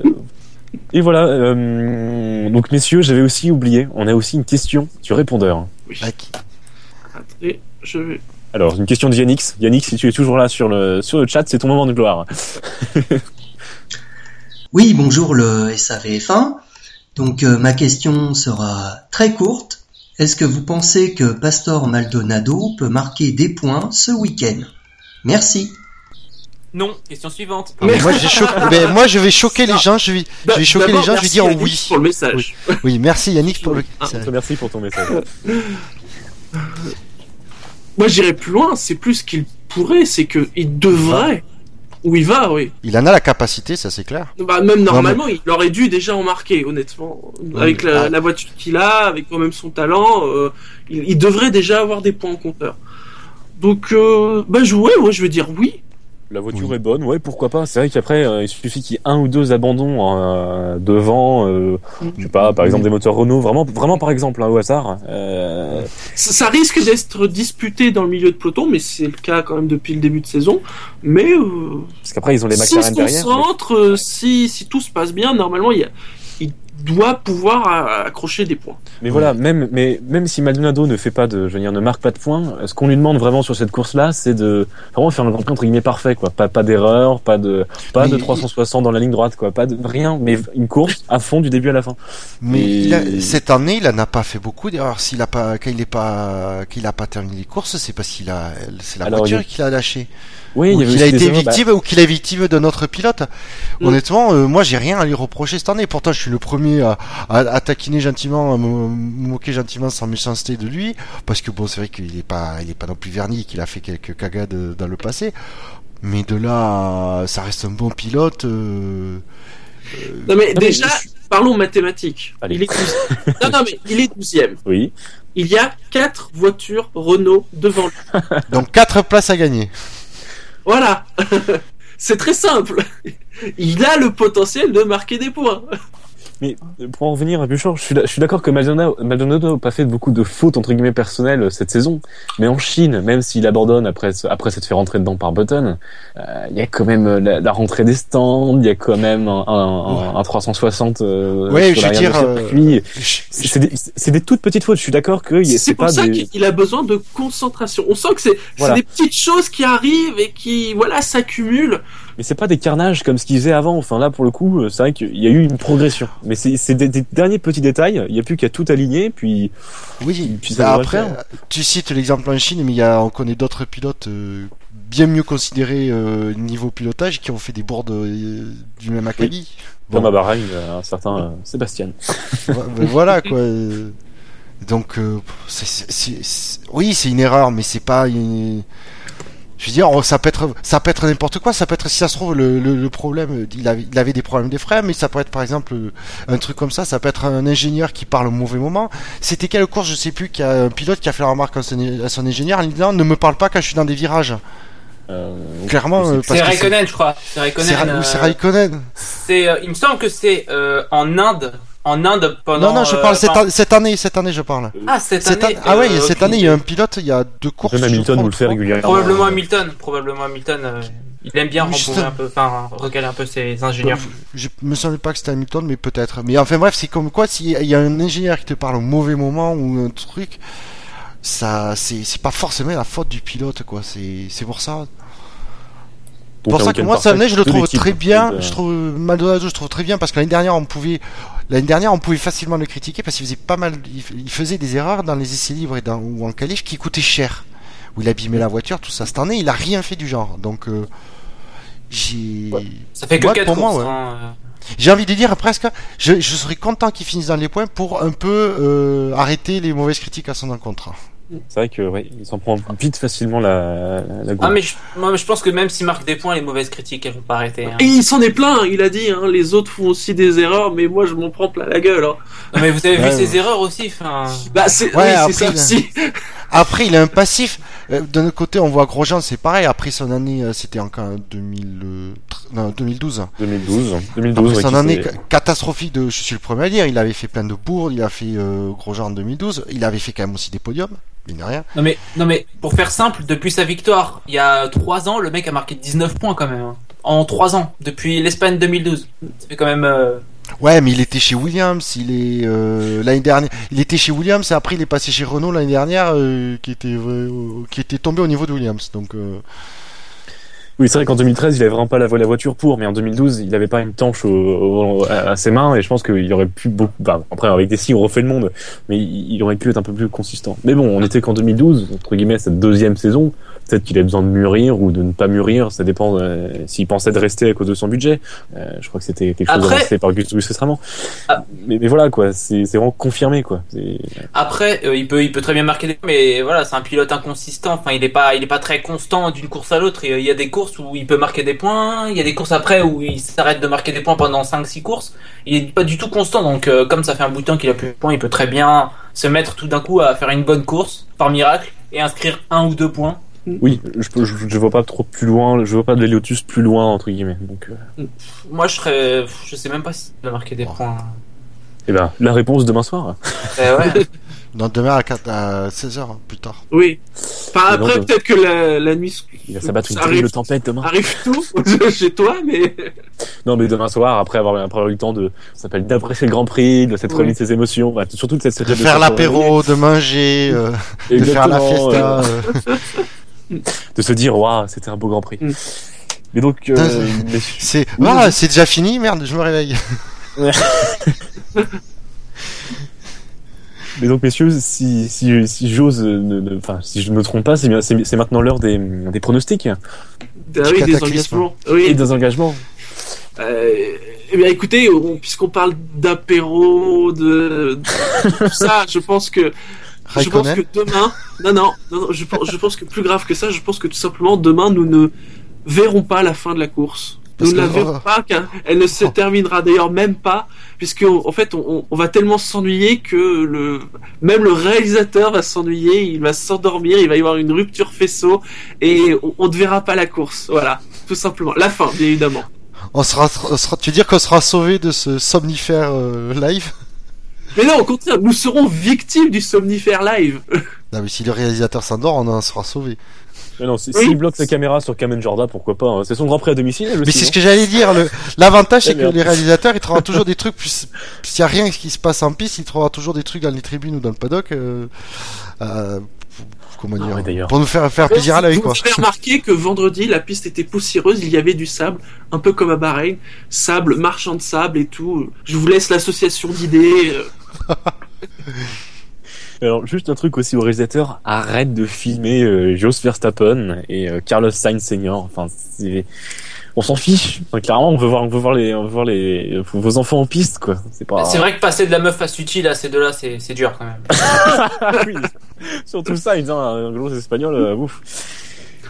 et voilà. euh, donc messieurs, j'avais aussi oublié. On a aussi une question du répondeur. Oui. Attendez, je vais. Alors une question de Yannix. Yannix, si tu es toujours là sur le sur le chat, c'est ton moment de gloire. Oui, bonjour le SAVF1. Donc euh, ma question sera très courte. Est-ce que vous pensez que Pastor Maldonado peut marquer des points ce week-end? Merci. Non, question suivante. Mais- moi, mais je vais choquer les gens. Je vais, je vais choquer les gens. Je vais merci dire Yannick oui. pour le message. Oui, merci Yannick pour le. Ah, Je te remercie pour ton message. Moi, j'irais plus loin. C'est plus qu'il pourrait, c'est que il devrait. Où il va, oui. Il en a la capacité, ça c'est clair. Bah, même normalement, il aurait dû déjà en marquer, honnêtement. Avec la, Ah. la voiture qu'il a, avec quand même son talent, euh, il, il devrait déjà avoir des points en compteur. Donc, euh, bah, jouer, moi, je veux dire oui. La voiture Oui. est bonne, ouais, pourquoi pas. C'est vrai qu'après, euh, il suffit qu'il y ait un ou deux abandons euh, devant, euh, je sais pas, par exemple des moteurs Renault, vraiment, vraiment par exemple, hein, au hasard. Euh, Ça, ça risque d'être disputé dans le milieu de peloton, mais c'est le cas quand même depuis le début de saison. Mais euh, parce qu'après, ils ont les si McLaren se derrière. mais- concentre, euh, si, si tout se passe bien, normalement, il, y a- doit pouvoir euh, accrocher des points. Mais voilà, même, mais même si Maldonado ne fait pas de, je veux dire, ne marque pas de points, ce qu'on lui demande vraiment sur cette course-là, c'est de vraiment faire un Grand Prix entre guillemets parfait, quoi. Pas, pas d'erreur, pas de, pas Mais de il- 360 dans la ligne droite, quoi. Pas de rien, mais une course à fond du début à la fin. Mais Et- il a- cette année, il en a pas fait beaucoup d'erreurs. S'il a pas, quand il est pas, qu'il a pas terminé les courses, c'est parce qu'il a, c'est la Alors, voiture il qu'il a lâché. Oui, ou il y avait qu'il a été bah, victime, ou qu'il est victime d'un autre pilote. Mm. Honnêtement, euh, moi, j'ai rien à lui reprocher cette année. Pourtant, je suis le premier à, à, à taquiner gentiment, à me, me moquer gentiment sans méchanceté de lui, parce que bon, c'est vrai qu'il est pas, il est pas non plus verni, qu'il a fait quelques cagades dans le passé. Mais de là, ça reste un bon pilote. euh, Non mais déjà, je- parlons mathématiques. Allez. Il est 12 non, non, mais il est 12 Oui. Il y a quatre voitures Renault devant lui. Donc quatre places à gagner. Voilà. c'est très simple. Il a le potentiel de marquer des points. Mais euh, pour en revenir à Buchor, je suis, d'accord que Maldonado Maldonado n'a pas fait beaucoup de fautes entre guillemets personnelles euh, cette saison, mais en Chine, même s'il abandonne après après s'être fait rentrer dedans par Button, euh, il y a quand même la, la rentrée des stands, il y a quand même un, un, un- un 360 euh, Ouais, sur je veux dire, C'est c'est des, c'est des toutes petites fautes. Je suis d'accord que y a- C'est c'est pour pas ça des. qu'il a besoin de concentration. On sent que c'est c'est Voilà. des petites choses qui arrivent et qui voilà s'accumulent. Mais c'est pas des carnages comme ce qu'ils faisaient avant. Enfin là, pour le coup, euh, c'est vrai qu'il y a eu une progression. Mais c'est des, des derniers petits détails. Il y a plus qu'à tout aligner, puis Oui, Puis ça bah après, faire. tu cites l'exemple en Chine, mais il y a, on connaît d'autres pilotes euh, bien mieux considérés euh, niveau pilotage qui ont fait des boards euh, du même acabit. Bon, comme à Bahreïn, euh, un certain euh, Sébastien. ben voilà quoi. euh, Donc, euh, oui, c'est une erreur, mais c'est pas une. Je veux dire, ça peut être, ça peut être n'importe quoi. Ça peut être, si ça se trouve, le, le, le problème, il avait, il avait des problèmes des freins, mais ça peut être, par exemple, un truc comme ça. Ça peut être un ingénieur qui parle au mauvais moment. C'était quelle course, je sais plus, qu'il y a un pilote qui a fait la remarque à son, à son ingénieur en lui disant, ne me parle pas quand je suis dans des virages. Euh, Clairement, c'est- euh, C'est Raikkonen, je crois. C'est. Ra- euh, Raikkonen. c'est, euh, il me semble que c'est euh, en Inde. En Inde pendant. Non, non, je euh, parle cette, an- cette année, cette année, je parle. Ah, cette, Cette année. an- ah ouais, euh, cette aucune année, il y a un pilote, il y a deux courses. Même Hamilton crois, vous le fait régulièrement. Probablement Hamilton. Probablement Hamilton. euh, il aime bien rembourrer un peu, enfin, recaler un peu ses ingénieurs. Je me semble pas que c'était Hamilton, mais peut-être. Mais enfin bref, c'est comme quoi, s'il y a un ingénieur qui te parle au mauvais moment ou un truc, ça, c'est, c'est pas forcément la faute du pilote, quoi. C'est, c'est pour ça. Donc, pour ça que moi, cette année, je le trouve très bien. Euh, Je trouve Maldonado, je trouve très bien parce que l'année dernière, on pouvait, l'année dernière, on pouvait facilement le critiquer parce qu'il faisait pas mal, il faisait des erreurs dans les essais libres et dans, ou en qualif qui coûtaient cher. Où il abîmait la voiture, tout ça. Cette année, il a rien fait du genre. Donc, euh, j'ai, Ouais. Ça fait que Moi, 4 pour courses. moi, ouais. hein, j'ai envie de dire presque, je, je serais content qu'il finisse dans les points pour un peu euh, arrêter les mauvaises critiques à son encontre. C'est vrai que ouais, il s'en prend vite facilement la, la Ah gourde. mais je, moi, je pense que même s'il marque des points, les mauvaises critiques elles vont pas arrêter. hein. Et il s'en est plein, il a dit, hein, les autres font aussi des erreurs, mais moi je m'en prends plein la gueule. Hein. Non, mais vous avez Ouais, vu ses erreurs aussi. Enfin, Bah c'est Ouais, oui, après, ça aussi. Après, il a un passif. Euh, D'un autre côté, on voit Grosjean, c'est pareil. Après son année, euh, c'était en quand, 2000, euh, non, 2012. 2012. 2012 Après son année catastrophique de, je suis le premier à dire, il avait fait plein de bourdes, il a fait euh, Grosjean en 2012, il avait fait quand même aussi des podiums, de rien. non mais non mais pour faire simple, depuis sa victoire, il y a 3 ans, le mec a marqué 19 points quand même. hein. En 3 ans, depuis l'Espagne 2012. Ça fait quand même. euh, Ouais, mais il était chez Williams, il est euh, l'année dernière, il était chez Williams et après il est passé chez Renault l'année dernière, euh, qui était euh, qui était tombé au niveau de Williams. Donc Oui, c'est vrai qu'en 2013, il avait vraiment pas la, la voiture pour, mais en 2012, il avait pas une tanche à ses mains, et je pense qu'il aurait pu beaucoup. Bah, après, avec des si, on refait le monde, mais il, il aurait pu être un peu plus consistant. Mais bon, on était qu'en 2012, entre guillemets, cette deuxième saison. Peut-être qu'il a besoin de mûrir ou de ne pas mûrir, ça dépend euh, s'il pensait de rester à cause de son budget. Euh, je crois que c'était quelque chose Après- avancé par Gus récemment. Ah. Mais, mais voilà, quoi, c'est vraiment confirmé, quoi. Après, euh, il peut, il peut très bien marquer des points, mais voilà, c'est un pilote inconsistant. Enfin, il est pas, il est pas très constant d'une course à l'autre. Il y a des courses où il peut marquer des points, il y a des courses après où il s'arrête de marquer des points pendant 5-6 courses. Il est pas du tout constant. Donc, euh, comme ça fait un bout de temps qu'il a plus de points, il peut très bien se mettre tout d'un coup à faire une bonne course par miracle et inscrire un ou deux points. Oui, je, peux- je, je vois pas trop plus loin, je vois pas de Lotus plus loin entre guillemets. Donc, euh, Moi, je serais. Je sais même pas si il va marquer des Oh. points. eh ben, la réponse demain soir. Eh ouais. Non, demain à, 4 à 16h, plus tard. Oui. Enfin, après, non, peut-être que la, la nuit Il va s'abattre une terrible tempête demain. arrive tout chez toi, mais Non, mais demain soir, après avoir, après avoir eu le temps de, ça s'appelle d'apprécier le Grand Prix, de s'être Oui. remis de ses émotions, bah, surtout de cette série De faire l'apéro, de manger, euh, de faire la fiesta. euh, euh. de se dire, waouh, c'était un beau Grand Prix. Mm. Mais donc, euh, C'est ah, c'est déjà fini, merde, je me réveille. Mais donc, messieurs, si, si, si j'ose, ne- ne- enfin, si je ne me trompe pas, c'est maintenant l'heure des, des pronostics ah oui, des engagements. et des engagements. Euh, eh bien, écoutez, on- puisqu'on parle d'apéro, de, de tout ça, je pense que je pense que demain, non, non, non, non, je pense, je pense que plus grave que ça, je pense que tout simplement demain nous ne verrons pas la fin de la course. Parce nous ne la verrons pas, elle ne se Oh. terminera d'ailleurs même pas, puisque en fait on, va tellement s'ennuyer que le même le réalisateur va s'ennuyer, il va s'endormir, il va y avoir une rupture faisceau et on, on ne verra pas la course. Voilà, tout simplement. La fin, bien évidemment. On sera, on sera, tu veux dire qu'on sera sauvé de ce somnifère euh, live? Mais non, au contraire, nous serons victimes du somnifère live. Non, mais si le réalisateur s'endort, on en sera sauvé. Mais non, si- Oui. s'il bloque sa caméra sur Kamen Jorda, pourquoi pas hein. C'est son Grand Prix à domicile, Mais c'est ce que j'allais dire. L'avantage, c'est que les réalisateurs, ils trouvent toujours des trucs. S'il y a rien qui se passe en piste, ils trouvent toujours des trucs dans les tribunes ou dans le paddock. Euh, euh, comment Ah dire d'ailleurs. Pour nous faire faire plaisir à l'œil, Vous quoi. avez remarqué que vendredi, la piste était poussiéreuse, il y avait du sable, un peu comme à Bahreïn, sable, marchand de sable et tout. Je vous laisse l'association d'idées. Alors, juste un truc aussi au réalisateur, arrête de filmer euh, Jos Verstappen et euh, Carlos Sainz Senior. Enfin, c'est... on s'en fiche. Enfin, clairement, on veut voir, on veut voir les, on veut voir les vos enfants en piste, quoi. C'est pas. C'est vrai que passer de la meuf à Sutil à ces deux-là, c'est c'est dur quand même. oui. Surtout Sainz, hein, un gros espagnol, euh, ouf.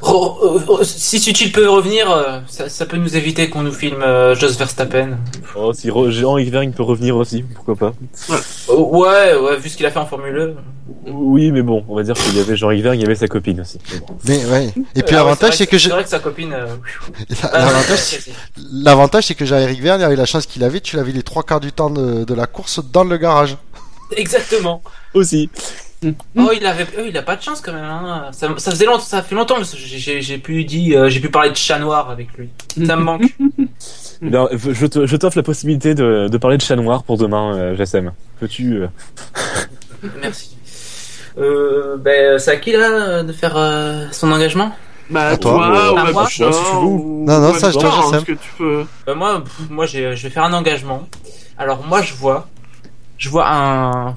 Euh, euh, si Sutil peut revenir, euh, ça, ça peut nous éviter qu'on nous filme euh, Jos Verstappen. Oh, si Jean Yves peut revenir aussi, pourquoi pas. Euh, ouais, ouais, vu ce qu'il a fait en Formule 1. Oui, mais bon, on va dire qu'il y avait Jean Yves, il y avait sa copine aussi. Mais bon. Mais ouais. Et puis Ah ouais, l'avantage, c'est que je... C'est vrai que sa copine. euh, l'avantage, euh, l'avantage, c'est que Jean-Éric Verne, avec la chance qu'il avait, tu l'avais les trois quarts du temps de, de la course dans le garage. Exactement. Aussi. Oh, il avait, oh, il a pas de chance quand même. Hein. Ça, ça faisait longtemps, ça fait longtemps que j'ai- j'ai j'ai pu dit, euh, j'ai pu parler de chat noir avec lui. Ça me manque. Je te- je t'offre la possibilité de, de parler de chat noir pour demain, euh, Jassem. Peux-tu euh, Merci. Euh, ben, c'est à qui là de faire euh, son engagement? Bah, À toi. toi, ou À moi, Bouchard, si tu veux. ou- Non, non, ça, je Bouchard, te hein, laisse, ce que tu peux. Ben, Moi, pff, moi, j'ai, je vais faire un engagement. Alors moi, je vois, je vois un,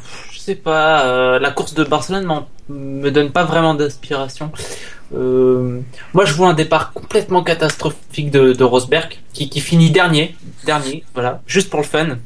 pas, euh, la course de Barcelone me donne pas vraiment d'inspiration. Euh, moi, je vois un départ complètement catastrophique de, de Rosberg, qui, qui finit dernier, dernier, voilà, juste pour le fun.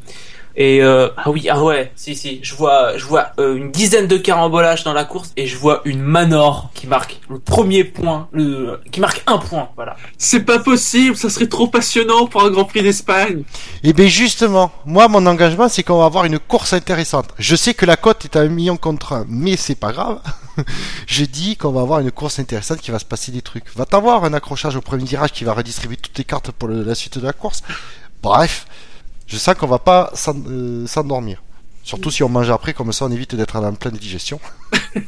Et euh, ah oui, ah ouais, si si, je vois, je vois euh, une dizaine de carambolages dans la course et je vois une Manor qui marque le premier point, le, qui marque un point, voilà. C'est pas possible, ça serait trop passionnant pour un Grand Prix d'Espagne. Et bien justement, moi mon engagement c'est qu'on va avoir une course intéressante. Je sais que la cote est à un million contre un, mais c'est pas grave. Je dis qu'on va avoir une course intéressante qui va se passer des trucs. Va t'avoir un accrochage au premier virage qui va redistribuer toutes les cartes pour le- la suite de la course. Bref, je sens qu'on va pas euh, s'endormir. Surtout si on mange après, comme ça on évite d'être en pleine digestion.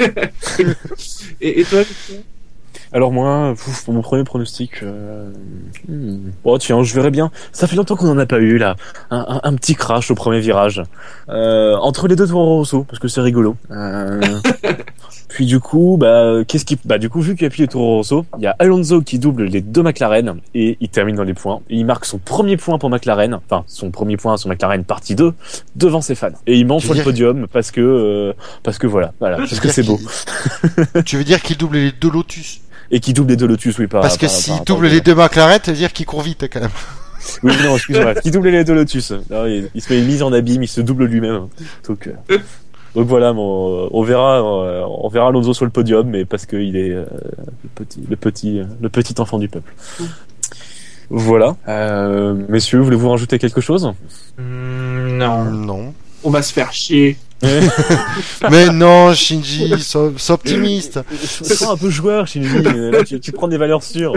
Et, et toi, Alors moi, pouf, pour mon premier pronostic, euh... hmm. oh tiens, je verrai bien. Ça fait longtemps qu'on en a pas eu là, un, un- un petit crash au premier virage euh, entre les deux Toro Rosso, parce que c'est rigolo. Euh, Puis du coup, bah qu'est-ce qui, bah du coup vu qu'il y a plus Toro Rosso, il y a Alonso qui double les deux McLaren et il termine dans les points. Et il marque son premier point pour McLaren, enfin son premier point sur McLaren partie 2 devant ses fans. Et il monte sur le podium parce que euh, parce que voilà, voilà, parce que c'est beau. tu veux dire qu'il double les deux Lotus? Et qui double les deux Lotus, oui, par Parce que s'il double les deux McLaren, ça veut dire qu'il court vite quand même. Oui, non, excuse-moi. Qui double les deux Lotus. Il, il se met une mise en abîme, il se double lui-même. Donc, euh, donc voilà, mon- on verra, euh, on verra Alonso sur le podium, mais parce qu'il est euh, le petit, le petit, le petit enfant du peuple. Voilà. Euh, messieurs, voulez-vous rajouter quelque chose? Hmm, non. Non. on va se faire chier. Mais non, Shinji, sois, sois optimiste. Sens un peu joueur, Shinji. mais Là, tu, tu prends des valeurs sûres.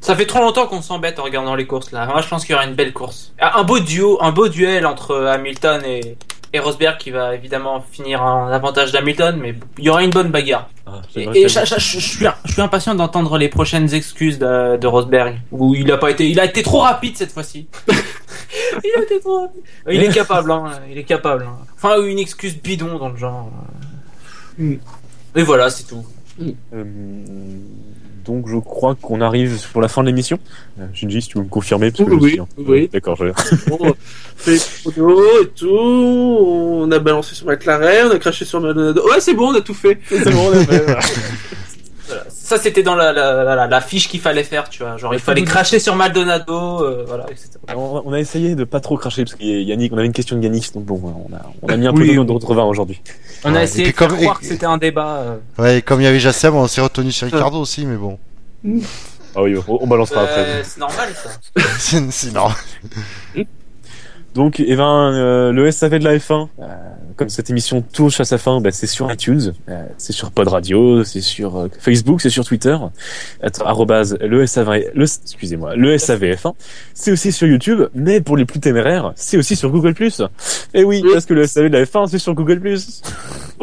Ça fait trop longtemps qu'on s'embête en regardant les courses là. Moi je pense qu'il y aura une belle course. Ah, Un beau duo, un beau duel entre Hamilton et, et Rosberg qui va évidemment finir en avantage d'Hamilton, mais il y aura une bonne bagarre. Ah, Et, je, je- je- je suis, je suis impatient d'entendre les prochaines excuses de, de Rosberg où il a pas été, il a été trop rapide cette fois-ci. il a été trop rapide. Il est capable, hein. Il est capable. hein. Enfin une excuse bidon dans le genre. Mm. Et voilà, c'est tout. Euh, donc je crois qu'on arrive pour la fin de l'émission. Euh, Shinji, si tu veux me confirmer, parce que Oui, je oui, suis un- oui. D'accord, je... Bon, on fait et tout, on a balancé sur McLaren, on a craché sur Maldonado. Ouais, c'est bon, on a tout fait. c'est bon, on a fait, voilà. Ça c'était dans la, la, la, la fiche qu'il fallait faire, tu vois. Genre il fallait cracher sur Maldonado, euh, voilà, etc. on, on a essayé de pas trop cracher parce qu'il y a Yannick, on avait une question de Yannick, donc bon, on a, on a mis un peu Oui. de notre vin aujourd'hui. On Ouais, a essayé puis de faire croire et- que c'était un débat. euh. Ouais, et comme il y avait Jassem, on s'est retenu sur Ricardo aussi, mais bon. Ah oui, on, on balancera après. Euh, c'est normal ça. C'est c'est normal. Donc, eh ben, euh, le SAV de la F1, euh, comme cette émission touche à sa fin, bah, c'est sur iTunes, euh, c'est sur Pod Radio, c'est sur Facebook, c'est sur Twitter, arrobase le SAV, le, excusez-moi, le SAVF1. C'est aussi sur YouTube, mais pour les plus téméraires, c'est aussi sur Google+. Et oui, Oui. parce que le SAV de la F1, c'est sur Google+.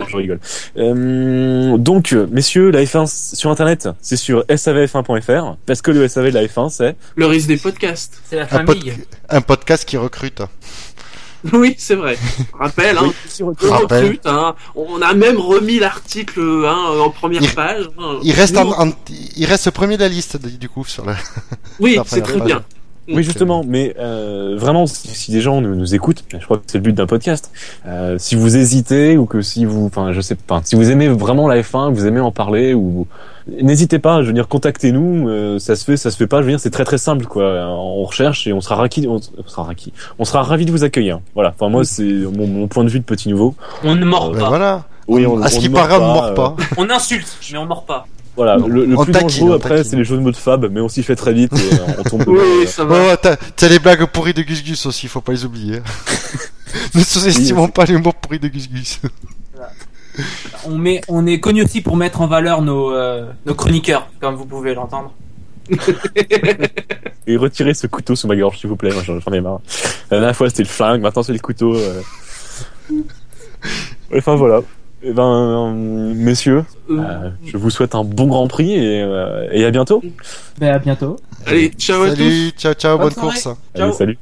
Je rigole. Euh, donc, messieurs, la F1 sur Internet, c'est sur savf1.fr, parce que le SAV de la F1, c'est... Le risque des podcasts. C'est la Un, pod- famille. un podcast qui recrute. Oui, c'est vrai. Rappel, hein. Oui, sur- On Rappel. recrute, hein. On a même remis l'article hein, en première Il- page. hein. Il reste, Nous, en, en- il reste premier de la liste, du coup, sur la. Oui, c'est très page. bien. Oui, justement, mais euh, vraiment, si, si des gens nous, nous écoutent, je crois que c'est le but d'un podcast. Euh, si vous hésitez ou que si vous, enfin, je sais pas, si vous aimez vraiment la F1, que vous aimez en parler ou n'hésitez pas, je veux dire, contactez-nous. euh, ça se fait, ça se fait pas. Je veux dire, c'est très très simple, quoi. On recherche et on sera ravi, on, on sera ravi, on sera ravi de vous accueillir. Voilà. Enfin, moi, c'est mon, mon point de vue de petit nouveau. On ne mord Ben pas. voilà. Oui, on, à ce on qui ne mord paraît, on ne pas, mord euh, pas. On insulte, mais on mord pas. Voilà. Le, plus taquine, dangereux après, c'est les jeux de mots de Fab, mais on s'y fait très vite et euh, on tombe. Oui, ça va. Ouais, ouais, t'as les blagues pourries de Gus Gus aussi, faut pas les oublier. ne sous-estimons pas les mots pourris de Gus Gus. On, met, on est connu aussi pour mettre en valeur nos, euh, Nos chroniqueurs, comme vous pouvez l'entendre. Et retirez ce couteau sous ma gorge, s'il vous plaît. Moi, j'en j'en ai marre. La dernière fois, c'était le flingue. Maintenant, c'est le couteau. euh. Enfin, voilà. Eh ben, messieurs, Euh, euh, je vous souhaite un bon Grand Prix et, euh, et à bientôt. ben, à bientôt. Allez, ciao à tous. Salut, ciao, ciao, Bonne course. Allez, salut.